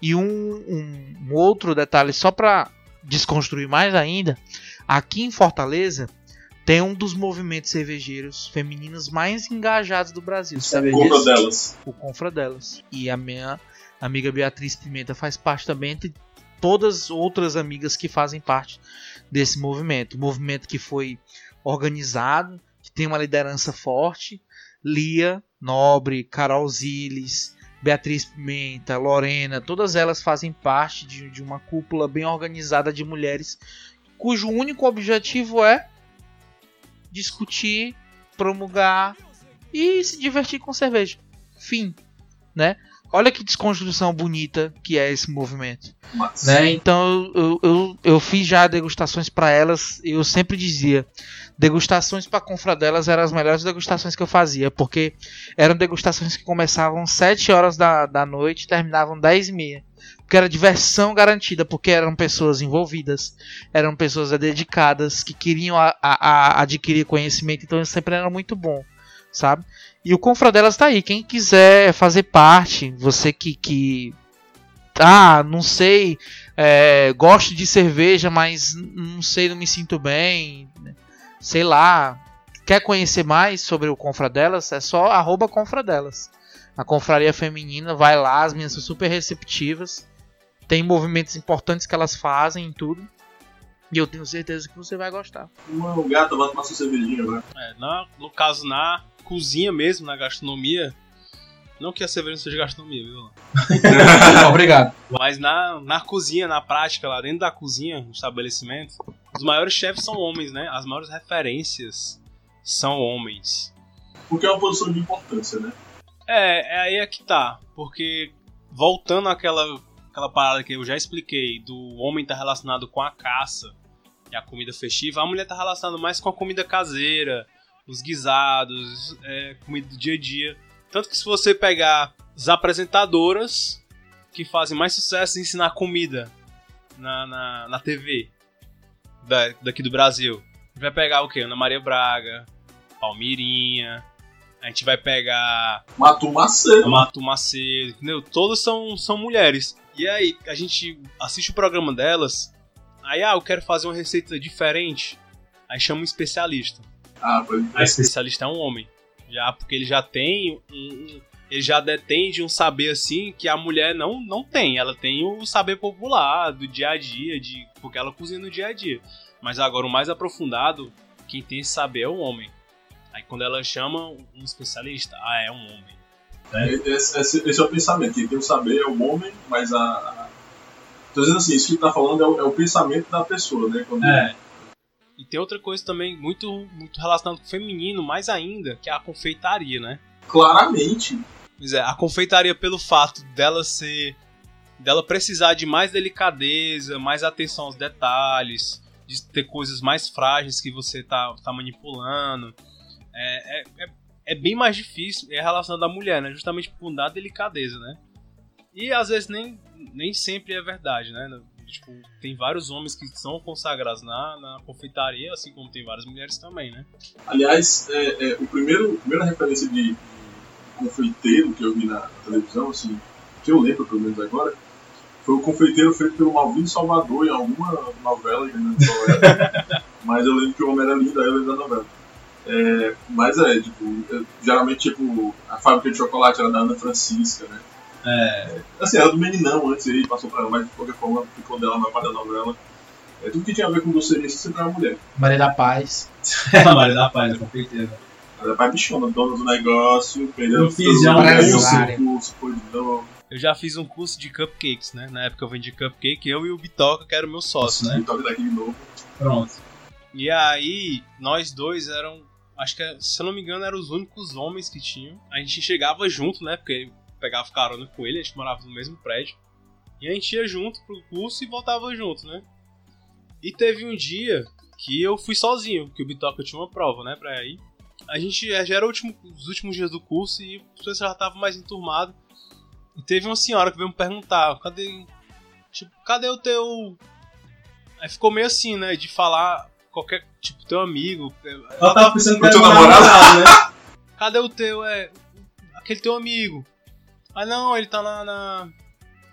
Speaker 6: E um, um, um outro detalhe, só para desconstruir mais ainda, aqui em Fortaleza tem um dos movimentos cervejeiros femininos mais engajados do Brasil. Sabe
Speaker 4: Compra
Speaker 6: disso?
Speaker 4: delas.
Speaker 6: O Confra delas. E a minha amiga Beatriz Pimenta faz parte também, entre todas outras amigas que fazem parte desse movimento. movimento que foi organizado, tem uma liderança forte. Lia Nobre, Carol Ziles, Beatriz Pimenta, Lorena, todas elas fazem parte de, de uma cúpula bem organizada de mulheres cujo único objetivo é discutir, promulgar e se divertir com cerveja. Fim, né? Olha que desconstrução bonita que é esse movimento. Né? Então eu, eu, eu fiz já degustações para elas. Eu sempre dizia: degustações para confradelas eram as melhores degustações que eu fazia, porque eram degustações que começavam 7 horas da, da noite e terminavam 10 e meia. Porque era diversão garantida, porque eram pessoas envolvidas, eram pessoas dedicadas que queriam a, a- a adquirir conhecimento, então sempre era muito bom, sabe? E o Confradelas está aí. Quem quiser fazer parte, você que, que ah, não sei, é, gosto de cerveja, mas não sei, não me sinto bem, sei lá, quer conhecer mais sobre o Confradelas, é só arroba Confradelas. A confraria feminina, vai lá, as minhas são super receptivas, tem movimentos importantes que elas fazem em tudo, e eu tenho certeza que você vai gostar.
Speaker 4: uma, o gato vai tomar sua cervejinha agora.
Speaker 3: É, na- no caso, na cozinha mesmo, na gastronomia. Não que a cerveja não seja gastronomia, viu?
Speaker 7: Obrigado.
Speaker 3: Mas na, na cozinha, na prática, lá dentro da cozinha, no estabelecimento, os maiores chefes são homens, né? As maiores referências são homens.
Speaker 4: Porque é uma posição de importância, né?
Speaker 3: É, é aí é que tá. Porque voltando àquela, àquela parada que eu já expliquei, do homem tá relacionado com a caça e a comida festiva, a mulher tá relacionada mais com a comida caseira, os guisados, é, comida do dia a dia. Tanto que se você pegar as apresentadoras que fazem mais sucesso em ensinar comida na, na, na TV da- daqui do Brasil, a gente vai pegar o quê? Ana Maria Braga, Palmirinha, a gente vai pegar
Speaker 4: Matou Macedo.
Speaker 3: Mato Macedo, entendeu? Todas são, são mulheres. E aí, a gente assiste o programa delas, aí, ah, eu quero fazer uma receita diferente. Aí chama um especialista.
Speaker 4: Ah, pode
Speaker 3: Aí o especialista é um homem. Já, porque ele já tem um- ele já detém de um saber assim que a mulher não, não tem. Ela tem o saber popular do dia a dia, de, porque ela cozinha no dia a dia. Mas agora o mais aprofundado, quem tem esse saber é o homem. Aí quando ela chama um especialista, ah, é um homem.
Speaker 4: Esse, esse- esse é o pensamento. Quem tem o saber é o homem, mas a. a... Tô dizendo assim, isso que tá falando é o, é o pensamento da pessoa, né? Quando-
Speaker 5: É.
Speaker 3: E tem outra coisa também muito, muito relacionada com o feminino, mais ainda, que é a confeitaria, né?
Speaker 4: Claramente.
Speaker 3: Pois é, a confeitaria pelo fato dela ser. dela precisar de mais delicadeza, mais atenção aos detalhes, de ter coisas mais frágeis que você tá, tá manipulando. É, é, é, é bem mais difícil, é relacionado à mulher, né? Justamente por dar delicadeza, né? E às vezes nem, nem sempre é verdade, né? Tipo, tem vários homens que são consagrados na, na confeitaria, assim como tem várias mulheres também, né?
Speaker 4: Aliás, é, é, o primeiro, a primeira referência de, de confeiteiro que eu vi na, televisão, assim, que eu lembro pelo menos agora, foi o confeiteiro feito pelo Malvino Salvador em alguma novela, qual era. mas eu lembro que o homem era lindo, aí eu lembro da novela. É, mas é, tipo, é, geralmente, tipo, a fábrica de chocolate era da Ana Francisca, né?
Speaker 5: É.
Speaker 4: Assim, era do Meninão antes, aí passou pra ela, mas de qualquer forma ficou dela na parte da novela. É, tudo que tinha a ver com doceria sempre era mulher.
Speaker 7: Maria da Paz.
Speaker 5: a Maria da Paz, é com certeza.
Speaker 4: Ela é pai bichona, dona do negócio, perdeu
Speaker 5: Eu fiz já um
Speaker 7: curso.
Speaker 4: curso, foi de novo.
Speaker 3: Eu já fiz um curso de cupcakes, né? Na época eu vendi cupcake, eu e o Bitoca, que era o meu sócio, né?
Speaker 4: Toque daqui de novo.
Speaker 5: Pronto.
Speaker 3: E aí, nós dois eram. Acho que, se eu não me engano, eram os únicos homens que tinham. A gente chegava junto, né? Porque pegava carona com ele, a gente morava no mesmo prédio. E a gente ia junto pro curso e voltava junto, né? E teve um dia que eu fui sozinho, porque o Bitoca tinha uma prova, né, pra ir. A gente já era o último, os últimos dias do curso e o professor já tava mais enturmado. E teve uma senhora que veio me perguntar, cadê. Tipo, cadê o teu. Aí ficou meio assim, né? De falar qualquer. Tipo, teu amigo.
Speaker 5: Ela tava pensando que
Speaker 4: O
Speaker 5: era
Speaker 4: teu
Speaker 5: namorado,
Speaker 4: namorado?
Speaker 5: né?
Speaker 3: Cadê o teu? É. Aquele teu amigo. Ah não, ele tá na. na-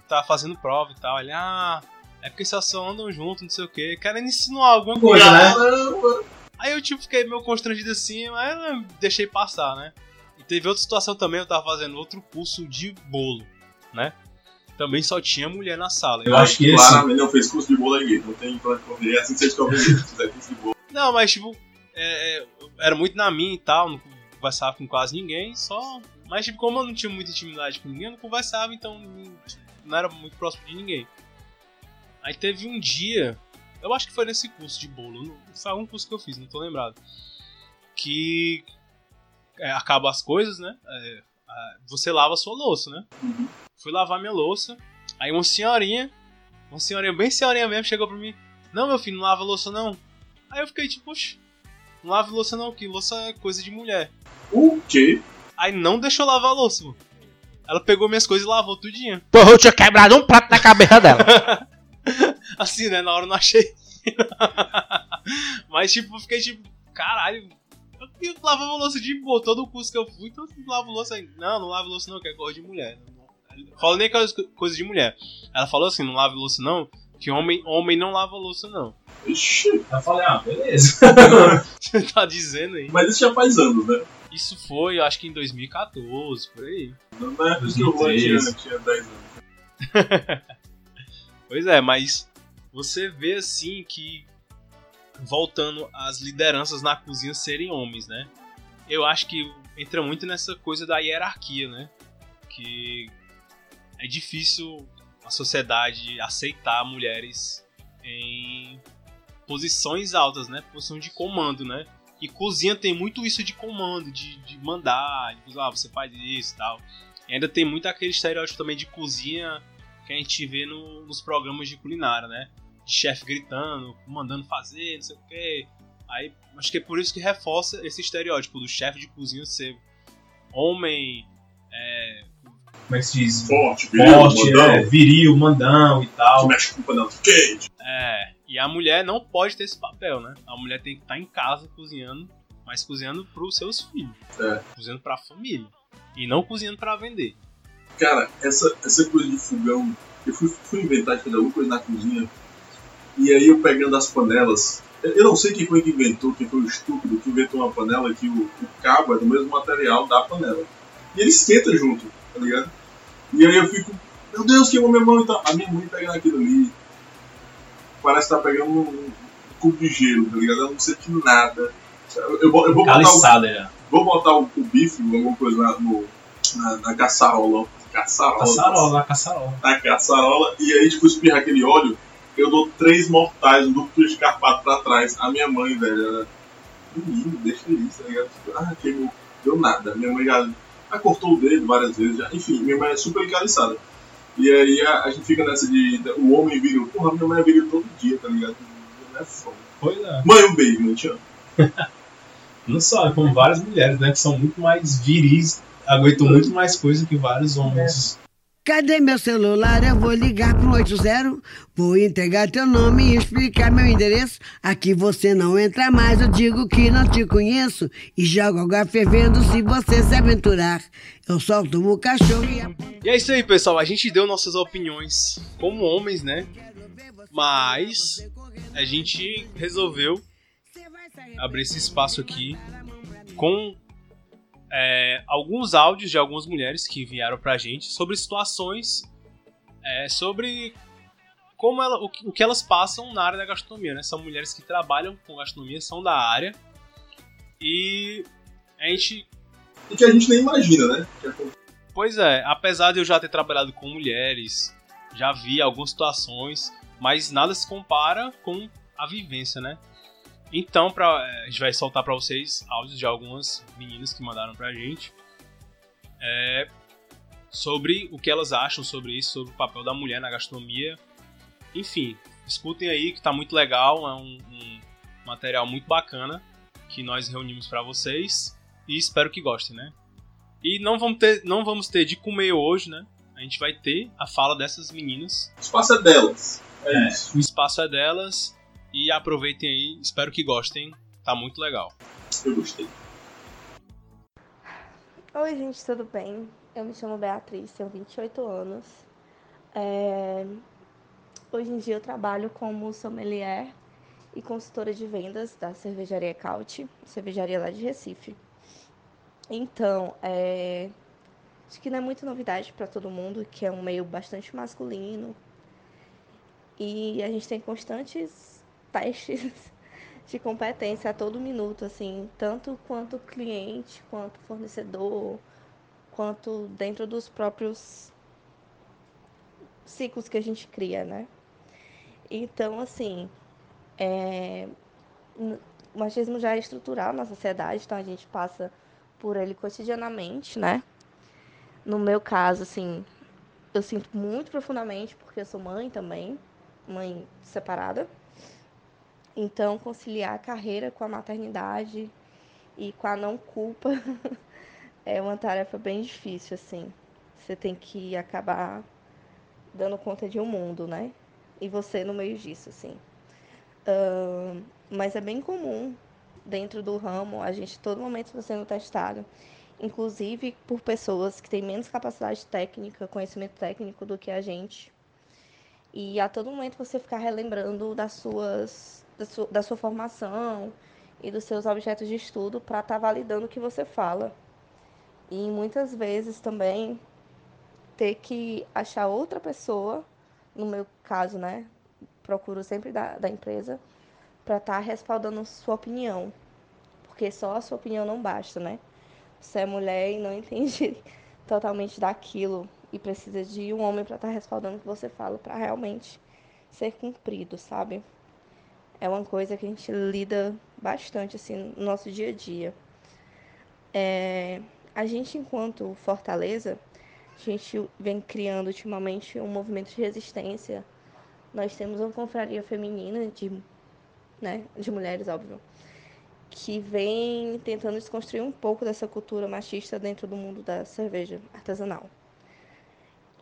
Speaker 3: tá fazendo prova e tal. Ele, ah, é porque vocês só andam juntos, não sei o que. Querendo insinuar alguma coisa.
Speaker 5: Coisa, né?
Speaker 3: Aí eu tipo fiquei meio constrangido assim, mas deixei passar, né? E teve outra situação também, eu tava fazendo outro curso de bolo, né? Também só tinha mulher na sala.
Speaker 5: Eu acho que esse.
Speaker 4: Claramente não fez curso de bolo aí, não tem pra. É assim que você descobre isso. Se fizer curso de bolo.
Speaker 3: Não, mas tipo, é, é, era muito na minha e tal, não conversava com quase ninguém, só. Mas tipo, como eu não tinha muita intimidade com ninguém, eu não conversava, então não era muito próximo de ninguém. Aí teve um dia, eu acho que foi nesse curso de bolo, foi algum curso que eu fiz, não tô lembrado. Que é, acaba as coisas, né? É, você lava a sua louça, né? Fui lavar minha louça, aí uma senhorinha, uma senhorinha bem senhorinha mesmo, chegou pra mim: Não, meu filho, não lava a louça não. Aí eu fiquei tipo, Oxe, não lave louça não, que louça é coisa de mulher.
Speaker 4: O quê?
Speaker 3: Aí não deixou lavar a louça, mano. Ela pegou minhas coisas e lavou tudinho.
Speaker 6: Porra, eu tinha quebrado um prato na cabeça dela.
Speaker 3: Assim, né? Na hora eu não achei. Mas tipo, eu fiquei tipo, caralho. Eu lavava louça de boa, todo o curso que eu fui, então eu lavo louça aí. Não, não lavo louça não, que é coisa de mulher. Não Fala nem coisa, coisa de mulher. Ela falou assim, não lave louça não, que homem, homem não lava louça não.
Speaker 4: Ixi,
Speaker 5: Eu falei, ah, beleza.
Speaker 3: Você tá dizendo aí?
Speaker 4: mas isso já faz anos, né?
Speaker 3: Isso foi, eu acho que em 2014, por aí.
Speaker 4: Não é porque o Juan tinha,
Speaker 5: 2013.
Speaker 4: tinha 10 anos.
Speaker 3: Pois é, mas você vê assim que voltando às lideranças na cozinha serem homens, né? Eu acho que entra muito nessa coisa da hierarquia, né? Que é difícil a sociedade aceitar mulheres em posições altas, né? Posição de comando, né? E cozinha tem muito isso de comando, de, de mandar, de, ah, você faz isso e tal. E ainda tem muito aquele estereótipo também de cozinha que a gente vê no- nos programas de culinária, né? De chefe gritando, mandando fazer, não sei o quê. Aí, acho que é por isso que reforça esse estereótipo do chefe de cozinha ser homem, é,
Speaker 5: Como é que se diz?
Speaker 4: Forte, viril,
Speaker 5: Forte,
Speaker 4: mandão,
Speaker 5: é, viril, mandão e
Speaker 4: que
Speaker 5: tal.
Speaker 4: mexe com o panela quente.
Speaker 3: é. E a mulher não pode ter esse papel, né? A mulher tem que estar em casa cozinhando, mas cozinhando pros seus filhos.
Speaker 4: É.
Speaker 3: Cozinhando pra família. E não cozinhando pra vender.
Speaker 4: Cara, essa, essa coisa de fogão, eu fui, fui inventar de fazer alguma coisa na cozinha, e aí eu pegando as panelas, eu não sei quem foi que inventou, quem foi o estúpido que inventou uma panela que o, o cabo é do mesmo material da panela. E ele esquenta junto, tá ligado? E aí eu fico, meu Deus, queimou minha mão e tal. A minha mãe pegando aquilo ali, parece que tá pegando um, um cubo de gelo, tá ligado? Eu não senti nada. Eu, eu vou, eu vou botar o. Vou botar o, o bife, alguma coisa na, no, na, na caçarola. Caçarola.
Speaker 5: Caçarola, caçarola.
Speaker 4: Na caçarola. E aí, tipo, espirrar aquele óleo. Eu dou três mortais, um duplo escarpado pra trás. A minha mãe, velho, ela. Menino, deixa isso, tá ligado? Tipo, Ah, queimou. Deu nada. Minha mãe já, já cortou o dedo várias vezes. Já. Enfim, minha mãe é super encaliçada. E aí a, a gente fica nessa de. o homem viril. Porra, minha mãe é viril todo dia, tá ligado? Não é foda.
Speaker 5: Pois é.
Speaker 4: Mãe, um beijo, mãe, te amo.
Speaker 5: Não só, como várias mulheres, né? Que são muito mais viris, aguentam muito mais coisa que vários homens.
Speaker 9: Cadê meu celular? Eu vou ligar pro 80. Vou entregar teu nome e explicar meu endereço. Aqui você não entra mais, eu digo que não te conheço. E jogo água fervendo se você se aventurar. Eu solto o cachorro e a...
Speaker 3: E é isso aí, pessoal. A gente deu nossas opiniões como homens, né? Mas a gente resolveu abrir esse espaço aqui com é, alguns áudios de algumas mulheres que vieram pra gente sobre situações, é, sobre como ela, o, que- o que elas passam na área da gastronomia, né? São mulheres que trabalham com gastronomia, são da área e a gente
Speaker 4: E que a gente nem imagina, né?
Speaker 3: Pois é, apesar de eu já ter trabalhado com mulheres, já vi algumas situações, mas nada se compara com a vivência, né? Então, pra, a gente vai soltar pra vocês áudios de algumas meninas que mandaram pra gente é, sobre o que elas acham sobre isso, sobre o papel da mulher na gastronomia. Enfim, escutem aí que tá muito legal, é um, um material muito bacana que nós reunimos para vocês e espero que gostem, né? E não vamos ter, não vamos ter de comer hoje, né? A gente vai ter a fala dessas meninas.
Speaker 4: O espaço é delas. É,
Speaker 3: É,
Speaker 4: isso.
Speaker 3: o espaço é delas e aproveitem aí, espero que gostem, tá muito legal.
Speaker 4: Eu gostei.
Speaker 10: Oi, gente, tudo bem? Eu me chamo Beatriz, tenho 28 anos. É, Hoje em dia eu trabalho como sommelier e consultora de vendas da cervejaria Caute, cervejaria lá de Recife. Então, é, acho que não é muito novidade para todo mundo, que é um meio bastante masculino. E a gente tem constantes testes de competência a todo minuto, assim, tanto quanto cliente, quanto fornecedor, quanto dentro dos próprios ciclos que a gente cria, né? Então, assim, é, o machismo já é estrutural na sociedade, então a gente passa por ele cotidianamente, né? No meu caso, assim, eu sinto muito profundamente, porque eu sou mãe também, mãe separada. Então, conciliar a carreira com a maternidade e com a não culpa é uma tarefa bem difícil, assim. Você tem que acabar dando conta de um mundo, né? E você no meio disso, assim. Ahn, mas é bem comum dentro do ramo a gente todo momento está sendo testado, inclusive por pessoas que têm menos capacidade técnica, conhecimento técnico do que a gente. E a todo momento você ficar relembrando das suas, da, sua, da sua formação e dos seus objetos de estudo para estar validando o que você fala. E muitas vezes também ter que achar outra pessoa, no meu caso, né? Procuro sempre da, da empresa, para estar respaldando sua opinião. Porque só a sua opinião não basta, né? Você é mulher e não entende totalmente daquilo e precisa de um homem para estar respaldando o que você fala para realmente ser cumprido, sabe? É uma coisa que a gente lida bastante assim no nosso dia a dia. É, a gente, enquanto Fortaleza, a gente vem criando ultimamente um movimento de resistência. Nós temos uma confraria feminina de, né, de mulheres, óbvio, que vem tentando desconstruir um pouco dessa cultura machista dentro do mundo da cerveja artesanal.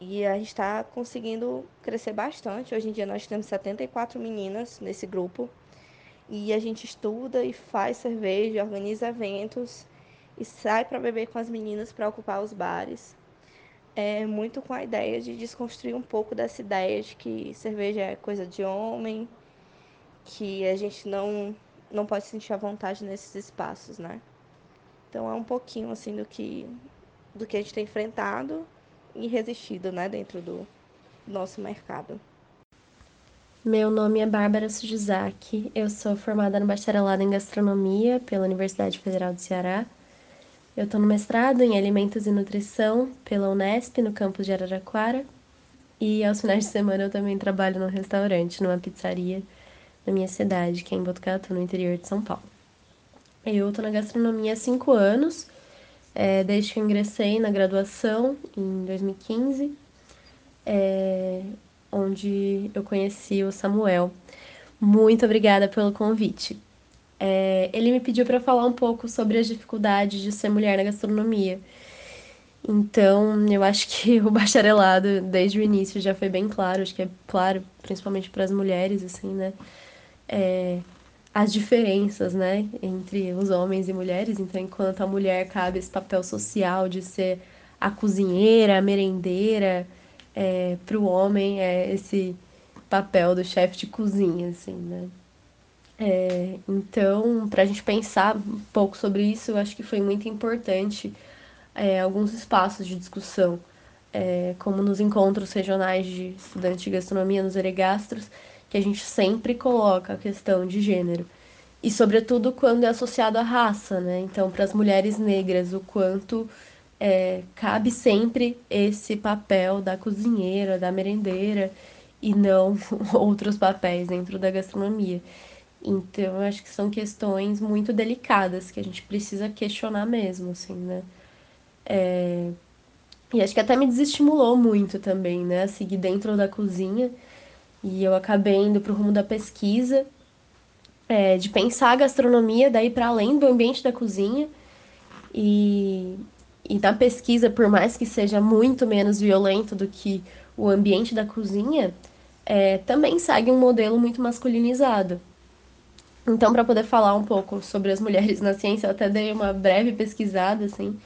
Speaker 10: E a gente está conseguindo crescer bastante. Hoje em dia nós temos 74 meninas nesse grupo. E a gente estuda e faz cerveja, organiza eventos e sai para beber com as meninas para ocupar os bares. É muito com a ideia de desconstruir um pouco dessa ideia de que cerveja é coisa de homem, que a gente não não pode sentir à vontade nesses espaços, né? Então é um pouquinho assim do que do que a gente tem enfrentado e resistido, né, dentro do nosso mercado.
Speaker 11: Meu nome é Bárbara Sujizaki, eu sou formada no bacharelado em gastronomia pela Universidade Federal do Ceará. Eu estou no mestrado em alimentos e nutrição pela Unesp, no campus de Araraquara. E aos finais de semana eu também trabalho num restaurante, numa pizzaria na minha cidade, que é em Botucatu, no interior de São Paulo. Eu estou na gastronomia há cinco anos, é, desde que eu ingressei na graduação em 2015, é, onde eu conheci o Samuel. Muito obrigada pelo convite. É, ele me pediu para falar um pouco sobre as dificuldades de ser mulher na gastronomia. Então, eu acho que o bacharelado, desde o início, já foi bem claro. Acho que é claro, principalmente para as mulheres, assim, né? É, as diferenças, né, entre os homens e mulheres. Então, enquanto a mulher cabe esse papel social de ser a cozinheira, a merendeira, é, para o homem é esse papel do chefe de cozinha, assim, né? É, então, para a gente pensar um pouco sobre isso, eu acho que foi muito importante é, alguns espaços de discussão, é, como nos encontros regionais de estudantes de gastronomia, nos eregastros, que a gente sempre coloca a questão de gênero. E, sobretudo, quando é associado à raça, né? Então, para as mulheres negras, o quanto é, cabe sempre esse papel da cozinheira, da merendeira, e não outros papéis dentro da gastronomia. Então, acho que são questões muito delicadas que a gente precisa questionar mesmo, assim, né? É... E acho que até me desestimulou muito também, né? Seguir dentro da cozinha. E eu acabei indo para o rumo da pesquisa, é, de pensar a gastronomia daí para além do ambiente da cozinha. E, e na pesquisa, por mais que seja muito menos violento do que o ambiente da cozinha, é, também segue um modelo muito masculinizado. Então, para poder falar um pouco sobre as mulheres na ciência, eu até dei uma breve pesquisada, assim.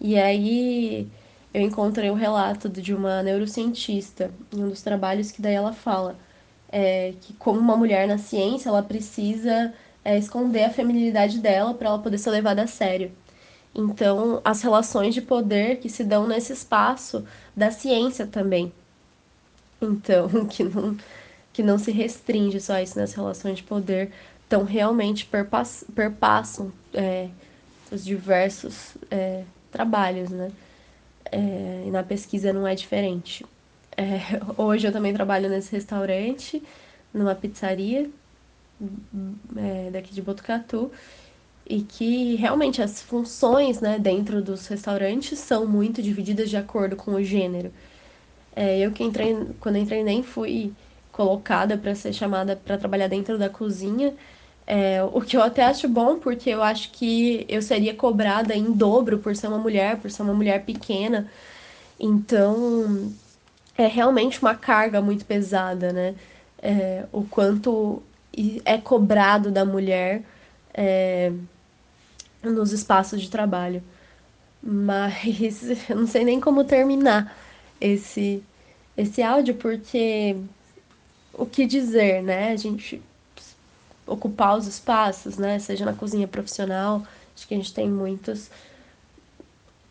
Speaker 11: E aí eu encontrei o um relato de uma neurocientista em um dos trabalhos que daí ela fala é, que como uma mulher na ciência, ela precisa é, esconder a feminilidade dela para ela poder ser levada a sério. Então, as relações de poder que se dão nesse espaço da ciência também. Então, que não, que não se restringe só a isso nas relações de poder, então realmente perpass, perpassam é, os diversos é, trabalhos, né? É, e na pesquisa não é diferente. É, hoje eu também trabalho nesse restaurante, numa pizzaria é, daqui de Botucatu, e que realmente as funções né, dentro dos restaurantes são muito divididas de acordo com o gênero. É, eu que entrei, quando entrei nem fui colocada para ser chamada para trabalhar dentro da cozinha, é, o que eu até acho bom, porque eu acho que eu seria cobrada em dobro por ser uma mulher, por ser uma mulher pequena. Então, é realmente uma carga muito pesada, né? É, o quanto é cobrado da mulher é, nos espaços de trabalho. Mas eu não sei nem como terminar esse, esse áudio, porque o que dizer, né? A gente ocupar os espaços, né? Seja na cozinha profissional, acho que a gente tem muitos.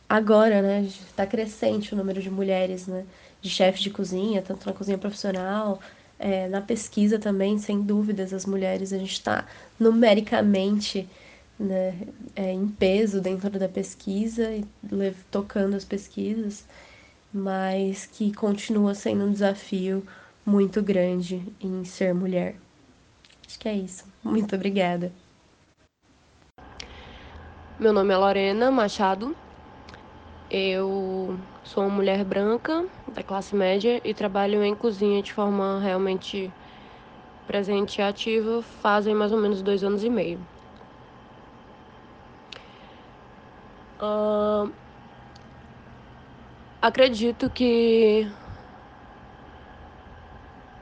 Speaker 11: Agora, né? Está crescente o número de mulheres, né? De chefes de cozinha, tanto na cozinha profissional, é, na pesquisa também, sem dúvidas, as mulheres, a gente está numericamente né, é, em peso dentro da pesquisa e tocando as pesquisas, mas que continua sendo um desafio muito grande em ser mulher. Acho que é isso. Muito obrigada.
Speaker 12: Meu nome é Lorena Machado. Eu sou uma mulher branca da classe média e trabalho em cozinha de forma realmente presente e ativa fazem mais ou menos dois anos e meio. Uh, acredito que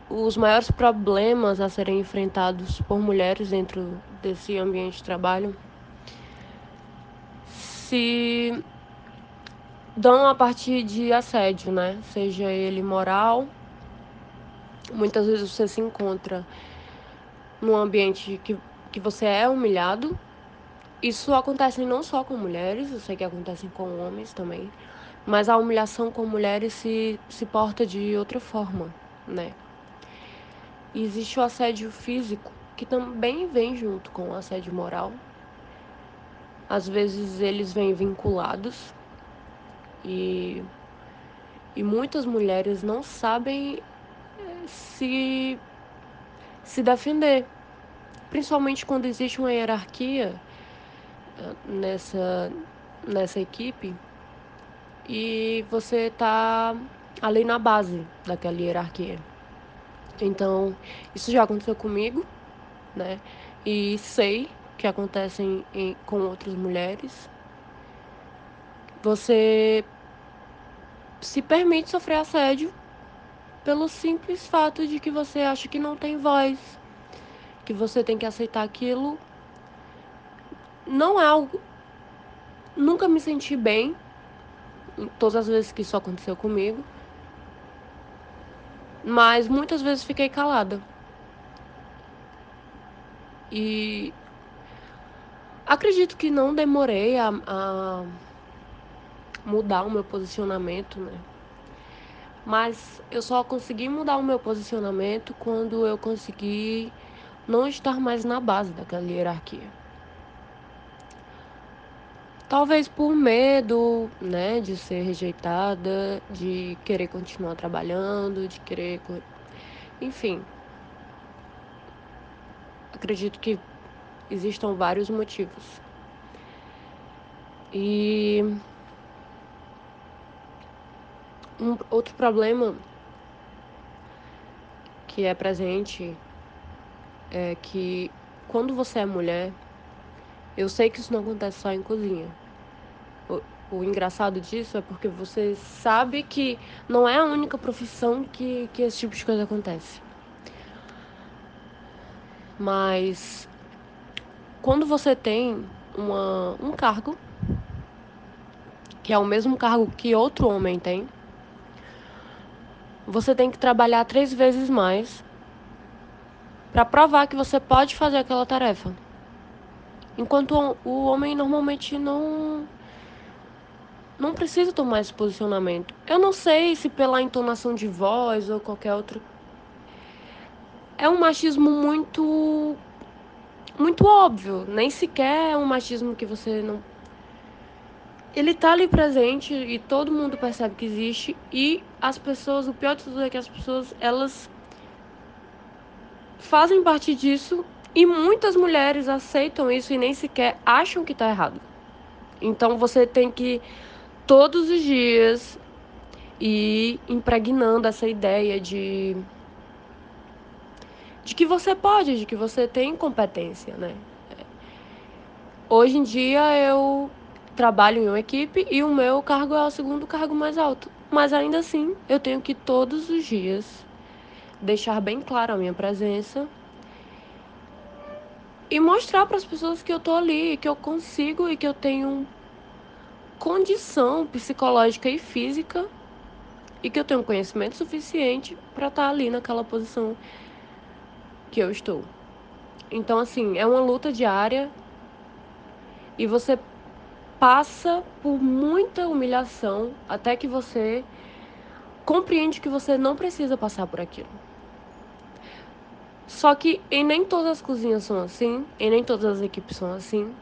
Speaker 12: os maiores problemas a serem enfrentados por mulheres dentro desse ambiente de trabalho se dão a partir de assédio, né? Seja ele moral. Muitas vezes você se encontra num ambiente que, que você é humilhado. Isso acontece não só com mulheres, eu sei que acontece com homens também. Mas a humilhação com mulheres se, se porta de outra forma, né? Existe o assédio físico, que também vem junto com o assédio moral. Às vezes eles vêm vinculados e, e muitas mulheres não sabem eh, se, se defender, principalmente quando existe uma hierarquia eh, nessa, nessa equipe e você está ali na base daquela hierarquia. Então, isso já aconteceu comigo, né? E sei que acontecem em, com outras mulheres. Você se permite sofrer assédio pelo simples fato de que você acha que não tem voz, que você tem que aceitar aquilo. Não é algo. Nunca me senti bem, todas as vezes que isso aconteceu comigo mas muitas vezes fiquei calada. E acredito que não demorei a, a mudar o meu posicionamento, né? Mas eu só consegui mudar o meu posicionamento quando eu consegui não estar mais na base daquela hierarquia. Talvez por medo, né, de ser rejeitada, de querer continuar trabalhando, de querer. Enfim. acredito que existam vários motivos. E um outro problema que é presente é que quando você é mulher, eu sei que isso não acontece só em cozinha. O, o engraçado disso é porque você sabe que não é a única profissão que, que esse tipo de coisa acontece. Mas quando você tem uma, um cargo, que é o mesmo cargo que outro homem tem, você tem que trabalhar três vezes mais para provar que você pode fazer aquela tarefa. Enquanto o homem normalmente não não precisa tomar esse posicionamento. Eu não sei se pela entonação de voz ou qualquer outro. É um machismo muito muito óbvio, nem sequer é um machismo que você não ele tá ali presente e todo mundo percebe que existe e as pessoas, o pior de tudo é que as pessoas, elas fazem parte disso e muitas mulheres aceitam isso e nem sequer acham que tá errado. Então você tem que todos os dias ir impregnando essa ideia de de que você pode, de que você tem competência, né? Hoje em dia eu trabalho em uma equipe e o meu cargo é o segundo cargo mais alto. Mas ainda assim, eu tenho que todos os dias deixar bem clara a minha presença e mostrar para as pessoas que eu tô ali, que eu consigo e que eu tenho condição psicológica e física e que eu tenho conhecimento suficiente para estar tá ali naquela posição que eu estou. Então, assim, é uma luta diária e você passa por muita humilhação até que você compreende que você não precisa passar por aquilo. Só que em nem todas as cozinhas são assim, em nem todas as equipes são assim.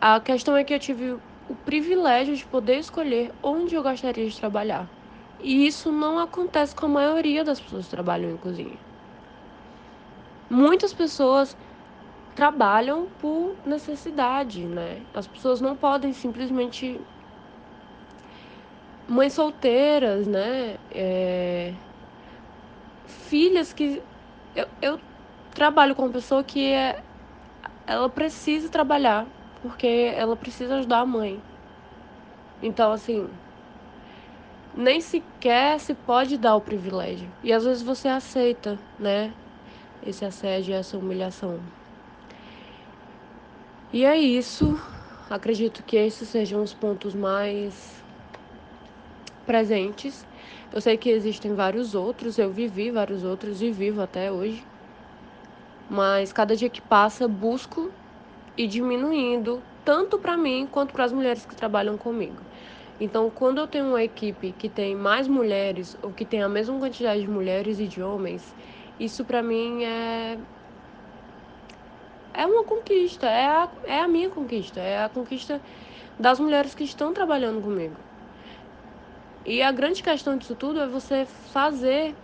Speaker 12: A questão é que eu tive o privilégio de poder escolher onde eu gostaria de trabalhar. E isso não acontece com a maioria das pessoas que trabalham em cozinha. Muitas pessoas trabalham por necessidade, né? As pessoas não podem simplesmente mães solteiras, né? É... Filhas que eu, eu trabalho com uma pessoa que é ela precisa trabalhar porque ela precisa ajudar a mãe. Então, assim, nem sequer se pode dar o privilégio. E às vezes você aceita, né? Esse assédio, essa humilhação. E é isso. Acredito que esses sejam os pontos mais presentes. Eu sei que existem vários outros, eu vivi vários outros e vivo até hoje. Mas cada dia que passa, busco ir diminuindo, tanto para mim quanto para as mulheres que trabalham comigo. Então, quando eu tenho uma equipe que tem mais mulheres ou que tem a mesma quantidade de mulheres e de homens, isso para mim é é uma conquista, é a, é a minha conquista, é a conquista das mulheres que estão trabalhando comigo. E a grande questão disso tudo é você fazer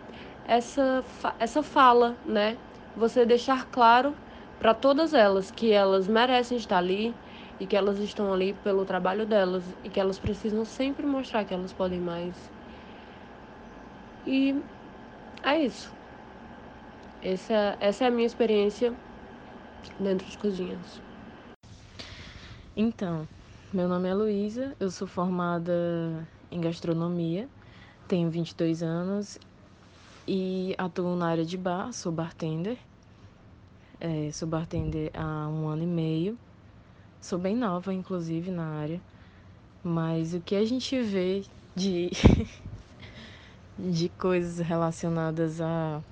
Speaker 12: essa, essa fala, né? Você deixar claro para todas elas que elas merecem estar ali e que elas estão ali pelo trabalho delas e que elas precisam sempre mostrar que elas podem mais. E é isso. Essa, essa é a minha experiência dentro de cozinhas.
Speaker 13: Então, meu nome é Luísa, eu sou formada em gastronomia, tenho 22 anos e atuo na área de bar, sou bartender. É, sou bartender há um ano e meio. Sou bem nova, inclusive, na área. Mas o que a gente vê de, de coisas relacionadas a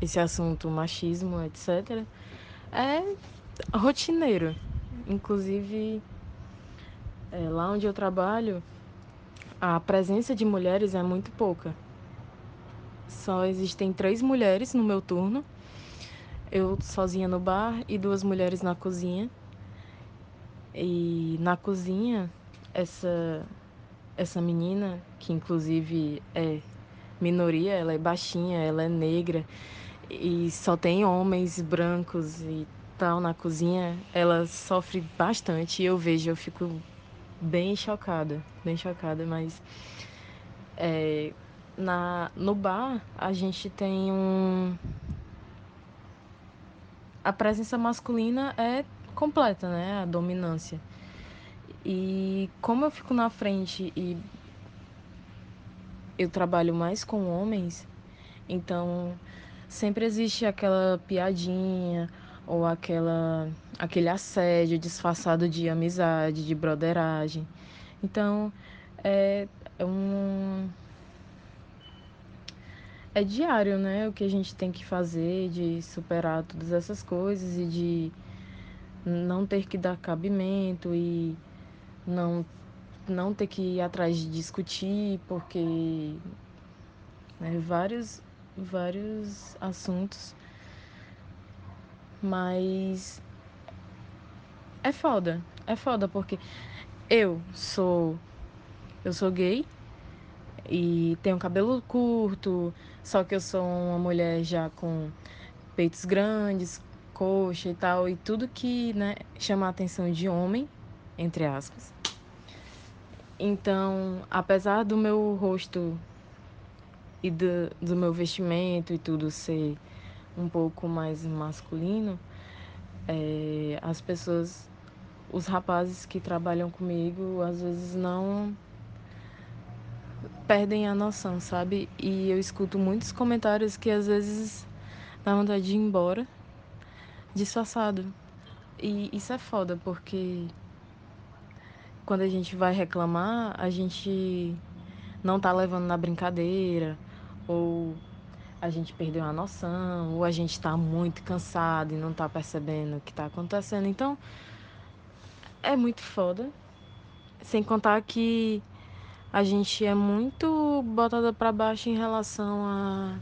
Speaker 13: esse assunto machismo, etc., é rotineiro. Inclusive, é, lá onde eu trabalho, a presença de mulheres é muito pouca. Só existem três mulheres no meu turno. Eu sozinha no bar e duas mulheres na cozinha. E na cozinha, essa essa menina, que inclusive é minoria, ela é baixinha, ela é negra e só tem homens brancos e tal na cozinha, ela sofre bastante. E eu vejo, eu fico bem chocada, bem chocada, mas é, na, no bar a gente tem um. A presença masculina é completa, né? A dominância. E como eu fico na frente e eu trabalho mais com homens, então sempre existe aquela piadinha ou aquela aquele assédio disfarçado de amizade, de broderagem. Então é, é um é diário, né? O que a gente tem que fazer de superar todas essas coisas e de não ter que dar cabimento e não não ter que ir atrás de discutir, porque né, vários, vários assuntos. Mas é foda, é foda porque eu sou eu sou gay e tenho cabelo curto, só que eu sou uma mulher já com peitos grandes, coxa e tal, e tudo que, né, chama a atenção de homem, entre aspas. Então, apesar do meu rosto e do, do meu vestimento e tudo ser um pouco mais masculino, é, as pessoas, os rapazes que trabalham comigo, às vezes não perdem a noção, sabe? E eu escuto muitos comentários que às vezes dá vontade de ir embora disfarçado. E isso é foda, porque quando a gente vai reclamar, a gente não tá levando na brincadeira, ou a gente perdeu a noção, ou a gente tá muito cansado e não tá percebendo o que tá acontecendo. Então, é muito foda. Sem contar que a gente é muito botada para baixo em relação a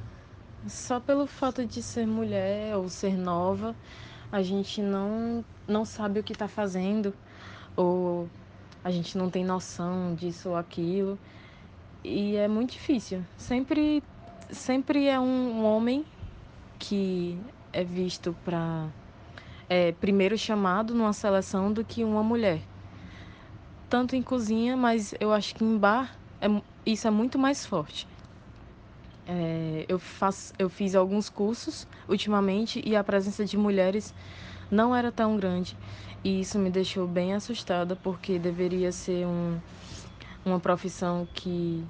Speaker 13: só pelo fato de ser mulher ou ser nova, a gente não não sabe o que está fazendo ou a gente não tem noção disso ou aquilo. E é muito difícil. Sempre, sempre é um homem que é visto para é primeiro chamado numa seleção do que uma mulher. Tanto em cozinha, mas eu acho que em bar é, isso é muito mais forte. É, eu, faço, eu fiz alguns cursos ultimamente e a presença de mulheres não era tão grande. E isso me deixou bem assustada, porque deveria ser um, uma profissão que,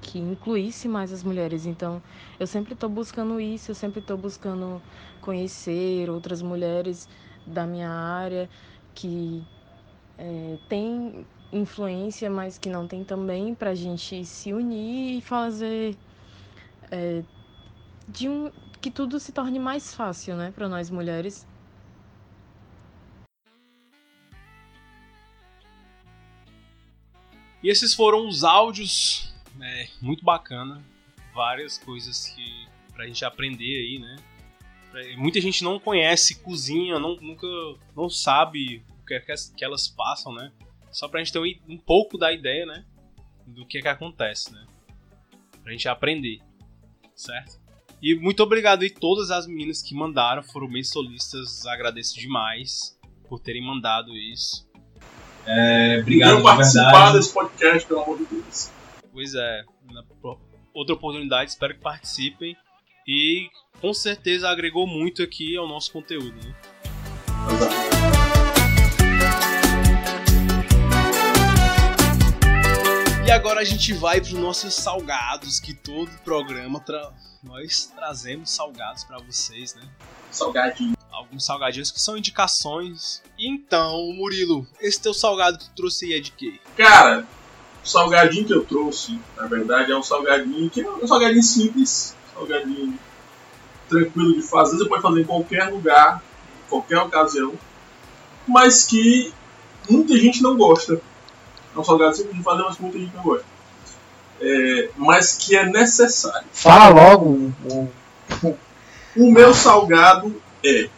Speaker 13: que incluísse mais as mulheres. Então, eu sempre estou buscando isso, eu sempre estou buscando conhecer outras mulheres da minha área que é, tem influência, mas que não tem também, para a gente se unir e fazer é, de um, que tudo se torne mais fácil, né, para nós mulheres
Speaker 3: E esses foram os áudios, né, muito bacana, várias coisas que pra gente aprender aí, né? Muita gente não conhece cozinha, não, nunca não sabe o que, é que elas passam, né? Só pra gente ter um, um pouco da ideia, né? Do que é que acontece, né? Pra gente aprender, certo? E muito obrigado aí todas as meninas que mandaram, foram bem solistas, agradeço demais por terem mandado isso.
Speaker 5: É, obrigado por
Speaker 4: participar desse podcast, pelo amor de Deus.
Speaker 3: Pois é, outra oportunidade, espero que participem. E com certeza agregou muito aqui ao nosso conteúdo. Né? E agora a gente vai para os nossos salgados, que todo programa tra... nós trazemos salgados para vocês, né?
Speaker 4: Salgadinho.
Speaker 3: Alguns salgadinhos que são indicações. Então, Murilo, esse teu salgado que tu trouxe aí é de quê?
Speaker 4: Cara, o salgadinho que eu trouxe, na verdade, é um salgadinho que é um salgadinho simples, um salgadinho tranquilo de fazer, você pode fazer em qualquer lugar, em qualquer ocasião, mas que muita gente não gosta. É um salgado simples de fazer, mas que muita gente não gosta. É, mas que é necessário.
Speaker 7: Fala logo.
Speaker 4: O meu salgado é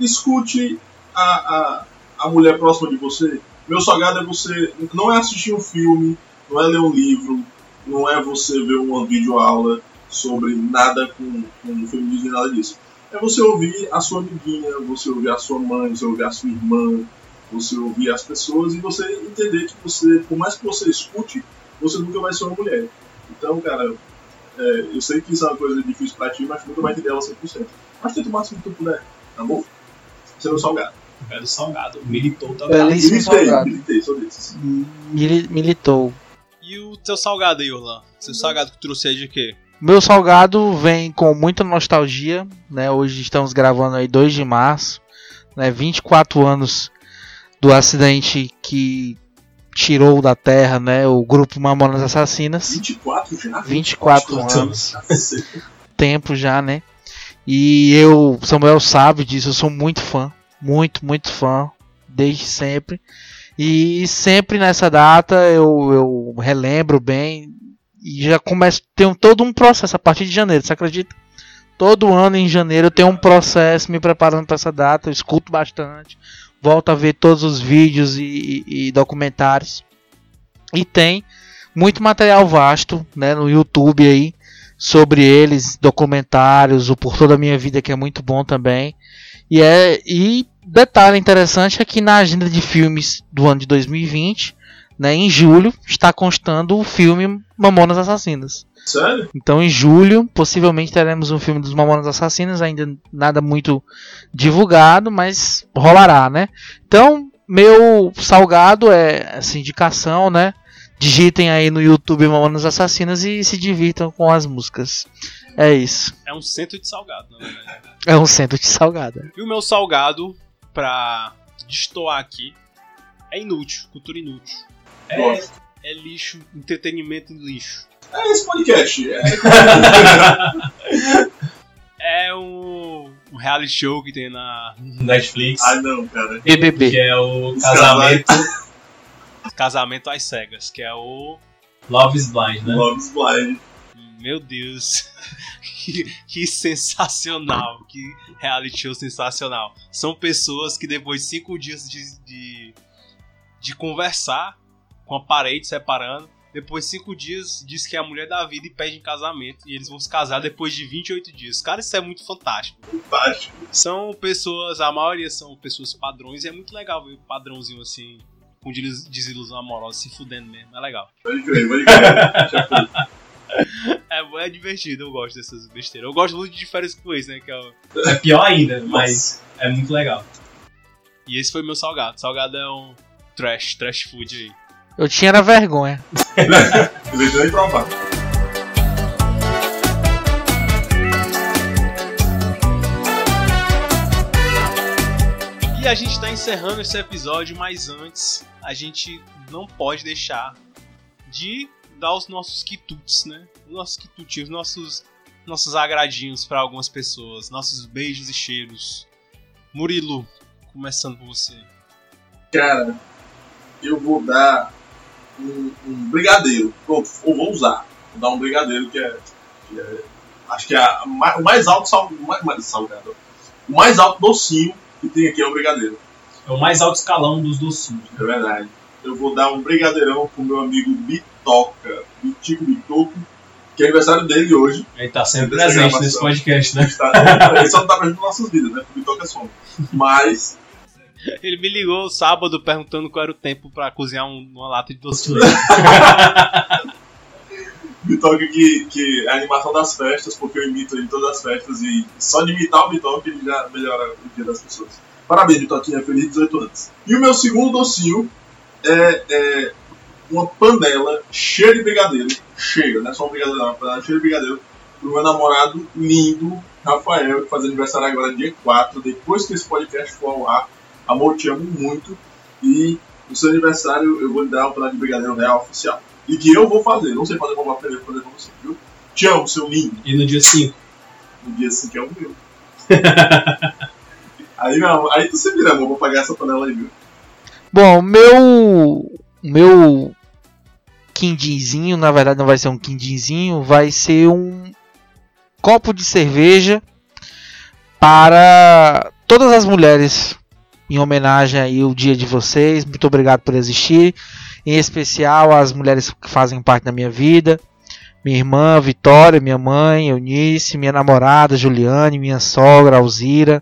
Speaker 4: escute a, a, a mulher próxima de você. Meu salgado é você. Não é assistir um filme, não é ler um livro, não é você ver uma videoaula. sobre nada com, com feminismo e nada disso. É você ouvir a sua amiguinha, você ouvir a sua mãe, você ouvir a sua irmã, você ouvir as pessoas e você entender que você, por mais que você escute, você nunca vai ser uma mulher. Então, cara, é, eu sei que isso é uma coisa difícil pra ti, mas nunca vai entender ela 100%. Mas tenta o máximo que tu puder, tá bom? Você é o salgado.
Speaker 5: É do salgado. Militou também.
Speaker 6: Belíssimo
Speaker 4: Militei,
Speaker 6: salgado.
Speaker 4: militei, sou desses.
Speaker 6: Mili- militou.
Speaker 3: E o teu salgado aí, Orlan? Seu salgado que trouxe aí de quê?
Speaker 6: Meu salgado vem com muita nostalgia, né? Hoje estamos gravando aí 2 de março, né? 24 anos do acidente que tirou da terra, né, o grupo Mamonas Assassinas.
Speaker 4: 24 já?
Speaker 6: 24 anos. Tempo já, né? E eu, Samuel sabe disso, eu sou muito fã, muito, muito fã, desde sempre. E sempre nessa data eu, eu relembro bem e já começo, tenho todo um processo a partir de janeiro, você acredita? Todo ano em janeiro eu tenho um processo me preparando para essa data, eu escuto bastante, volto a ver todos os vídeos e, e- e documentários. E tem muito material vasto né, no YouTube aí sobre eles, documentários, o Por Toda a Minha Vida que é muito bom também. E é e detalhe interessante é que na agenda de filmes do ano de 2020, né, em julho, está constando o filme Mamonas Assassinas.
Speaker 4: Sério?
Speaker 6: Então em julho, possivelmente teremos um filme dos Mamonas Assassinas, ainda nada muito divulgado, mas rolará, né? Então, meu salgado é essa indicação, né? Digitem aí no YouTube Mamonas Assassinas e se divirtam com as músicas. É isso.
Speaker 3: É um centro de salgado, na verdade.
Speaker 6: É um centro de salgada.
Speaker 3: E o meu salgado, pra destoar aqui, é inútil, cultura inútil. É, é lixo, entretenimento em lixo.
Speaker 4: É esse podcast. É...
Speaker 3: É um, um reality show que tem na
Speaker 5: Netflix.
Speaker 4: Ah, não, cara.
Speaker 6: BBB.
Speaker 5: Que é o casamento
Speaker 3: Casamento às Cegas, que é o.
Speaker 5: Love is Blind, né?
Speaker 4: Love is Blind.
Speaker 3: Meu Deus. Que, que sensacional. Que reality show sensacional. São pessoas que depois de cinco dias de, de, de conversar com a parede separando, depois de cinco dias diz que é a mulher da vida e pede em casamento. E eles vão se casar depois de 28 dias. Cara, isso é muito fantástico.
Speaker 4: Fantástico.
Speaker 3: São pessoas, a maioria são pessoas padrões e é muito legal ver o padrãozinho assim, com desil- desilusão amorosa, se fudendo mesmo. É legal.
Speaker 4: Pode crer, pode crer.
Speaker 3: É, é divertido, eu gosto dessas besteiras. Eu gosto muito de férias com ex, né? Que é o...
Speaker 5: É pior ainda, mas é muito legal.
Speaker 3: E esse foi meu salgado. Salgado é um trash, trash food aí.
Speaker 6: Eu tinha era vergonha.
Speaker 4: Provar.
Speaker 3: E a gente tá encerrando esse episódio, mas antes a gente não pode deixar de dar os nossos quitutes, né? Os nossos quitutinhos, nossos, nossos agradinhos pra algumas pessoas, nossos beijos e cheiros. Murilo, começando por você.
Speaker 4: Cara, eu vou dar um, um brigadeiro. Ou, ou vou usar. Vou dar um brigadeiro que é. que é- acho que é a o mais alto sal, o mais, mais salgado. O mais alto docinho que tem aqui é o brigadeiro.
Speaker 5: É o mais alto escalão dos docinhos.
Speaker 4: É verdade. Eu vou dar um brigadeirão pro meu amigo Bitoca, Bitico Bitoco, que é aniversário dele hoje.
Speaker 5: Ele tá sempre presente
Speaker 4: gravação.
Speaker 5: nesse podcast, né?
Speaker 4: Tá- Ele só não tá presente nas nossas vidas, né? Porque o Bitoca é som. Mas
Speaker 3: Ele me ligou sábado perguntando qual era o tempo pra cozinhar um- uma lata de doce de leite.
Speaker 4: Bitoca que, que é a animação das festas, porque eu imito ele em todas as festas e só de imitar o Bitoca ele já melhora o dia das pessoas. Parabéns, Bitoquinha, feliz 18 anos. E o meu segundo docinho é, é uma panela cheia de brigadeiro. Cheia, não é só um brigadeiro, não, uma panela cheia de brigadeiro. Pro meu namorado lindo, Rafael, que faz aniversário agora dia 4, depois que esse podcast for ao ar. Amor, te amo muito. E no seu aniversário eu vou lhe dar uma panela de brigadeiro real oficial. E que eu vou fazer, não sei fazer, vou aprender fazer pra você, viu? Te amo, seu lindo.
Speaker 5: E no dia 5?
Speaker 4: No dia 5 é o meu. aí não, aí tu se vira, amor, vou pagar essa panela aí, viu?
Speaker 6: Bom, meu meu quindinzinho, na verdade não vai ser um quindinzinho, vai ser um copo de cerveja para todas as mulheres em homenagem aí ao dia de vocês. Muito obrigado por existir, em especial as mulheres que fazem parte da minha vida, minha irmã Vitória, minha mãe Eunice, minha namorada Juliane, minha sogra Alzira,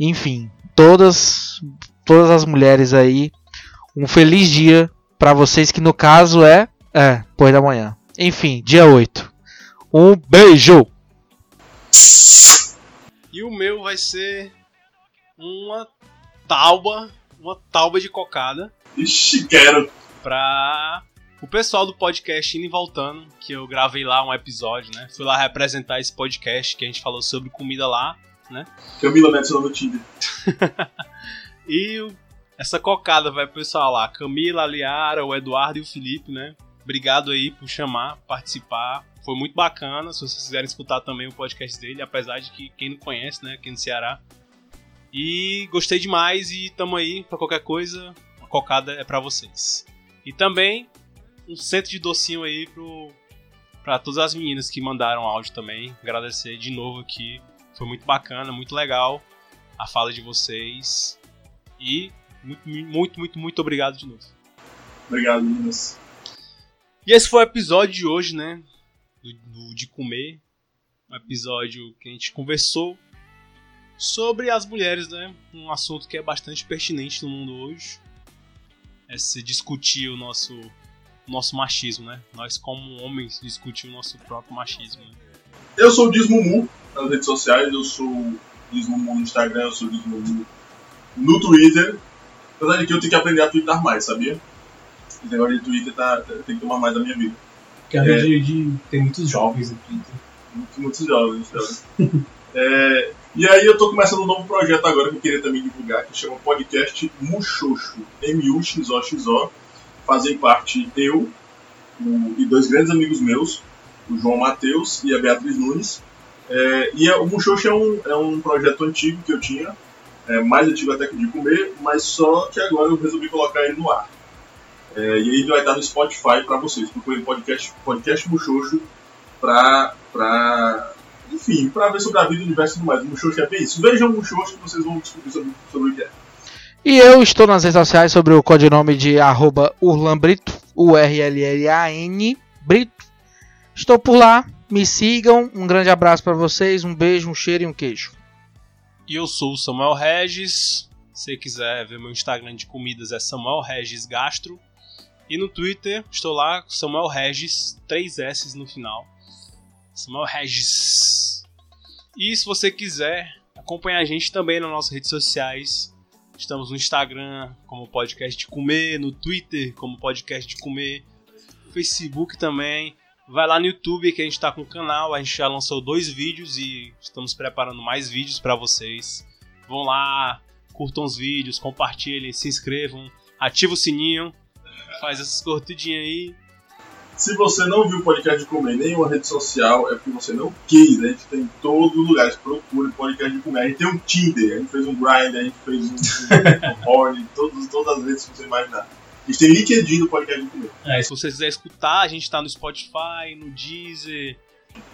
Speaker 6: enfim, todas todas as mulheres aí. Um feliz dia para vocês que no caso é é, depois da manhã. Enfim, dia 8. Um beijo.
Speaker 3: E o meu vai ser uma tauba, uma tauba de cocada.
Speaker 4: Ixi, quero.
Speaker 3: Pra o pessoal do podcast indo e voltando, que eu gravei lá um episódio, né? Fui lá representar esse podcast que a gente falou sobre comida lá, né?
Speaker 4: Camila me adicionou no Tinder.
Speaker 3: e essa cocada vai pro pessoal lá, Camila, a Liara, o Eduardo e o Felipe, né? Obrigado aí por chamar, participar. Foi muito bacana. Se vocês quiserem escutar também o podcast dele, apesar de que quem não conhece, né, aqui no Ceará. E gostei demais e tamo aí pra qualquer coisa. A cocada é pra vocês. E também um centro de docinho aí pro para todas as meninas que mandaram áudio também. Agradecer de novo aqui. Foi muito bacana, muito legal a fala de vocês. E muito, muito, muito, muito obrigado de novo.
Speaker 4: Obrigado, meninas.
Speaker 3: E esse foi o episódio de hoje, né? Do, do- de comer. Um episódio que a gente conversou sobre as mulheres, né? Um assunto que é bastante pertinente no mundo hoje. É se discutir o nosso, nosso machismo, né? Nós, como homens, discutir o nosso próprio machismo. Né?
Speaker 4: Eu sou o Dismumu nas redes sociais, eu sou o Dismumu no Instagram, eu sou o Dismumu no Twitter. Apesar de que eu tenho que aprender a twittar mais, sabia? Esse negócio de Twitter tá, tem que tomar mais da minha vida.
Speaker 5: Porque a rede de, tem muitos jovens no Twitter.
Speaker 4: Muitos, muitos jovens, jovens. É, e aí eu tô começando um novo projeto agora que eu queria também divulgar, que chama Podcast Muxoxo, M-U-X-O-X-O. Fazem parte eu o- e dois grandes amigos meus, o João Matheus e a Beatriz Nunes. É, e a- o Muxoxo é um, é um projeto antigo que eu tinha, é, mais antigo até que de comer, mas só que agora eu resolvi colocar ele no ar. É, e ele vai estar no Spotify para vocês. Procurem podcast, podcast Muxoxo pra, pra enfim, pra ver sobre a vida, o universo e tudo mais. O Muxoxo é bem isso. Vejam o Muxoxo que vocês vão descobrir sobre, sobre o que é.
Speaker 6: E eu estou nas redes sociais sobre o codinome de arroba Urlan Brito, U-R-L-L-A-N Brito. Estou por lá, me sigam. Um grande abraço para vocês, um beijo, um cheiro e um queijo.
Speaker 3: E eu sou o Samuel Regis. Se você quiser ver meu Instagram de comidas é Samuel Regis Gastro. E no Twitter estou lá com Samuel Regis, três S no final. Samuel Regis. E se você quiser acompanhar a gente também nas nossas redes sociais, estamos no Instagram como podcast de comer, no Twitter como podcast de comer, Facebook também. Vai lá no YouTube que a gente está com o canal, a gente já lançou dois vídeos e estamos preparando mais vídeos para vocês. Vão lá, curtam os vídeos, compartilhem, se inscrevam, ativa o sininho, faz essas curtidinhas aí.
Speaker 4: Se você não viu o podcast de comer em nenhuma rede social, é porque você não quis. A gente tem em todo lugar. O podcast de comer. A gente tem um Tinder, a gente fez um Grind, a gente fez um, um Horn, todas as redes que você imaginar. A gente tem LinkedIn do podcast comer.
Speaker 3: É, se você quiser escutar, a gente tá no Spotify, no Deezer,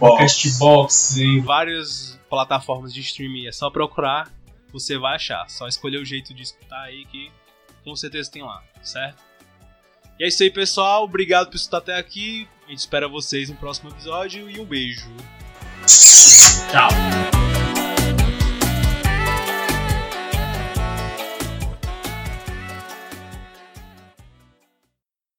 Speaker 5: Castbox,
Speaker 3: em várias plataformas de streaming. É só procurar, você vai achar. Só escolher o jeito de escutar aí que com certeza tem lá, certo? E é isso aí, pessoal. Obrigado por escutar até aqui. A gente espera vocês no próximo episódio e um beijo.
Speaker 5: Tchau.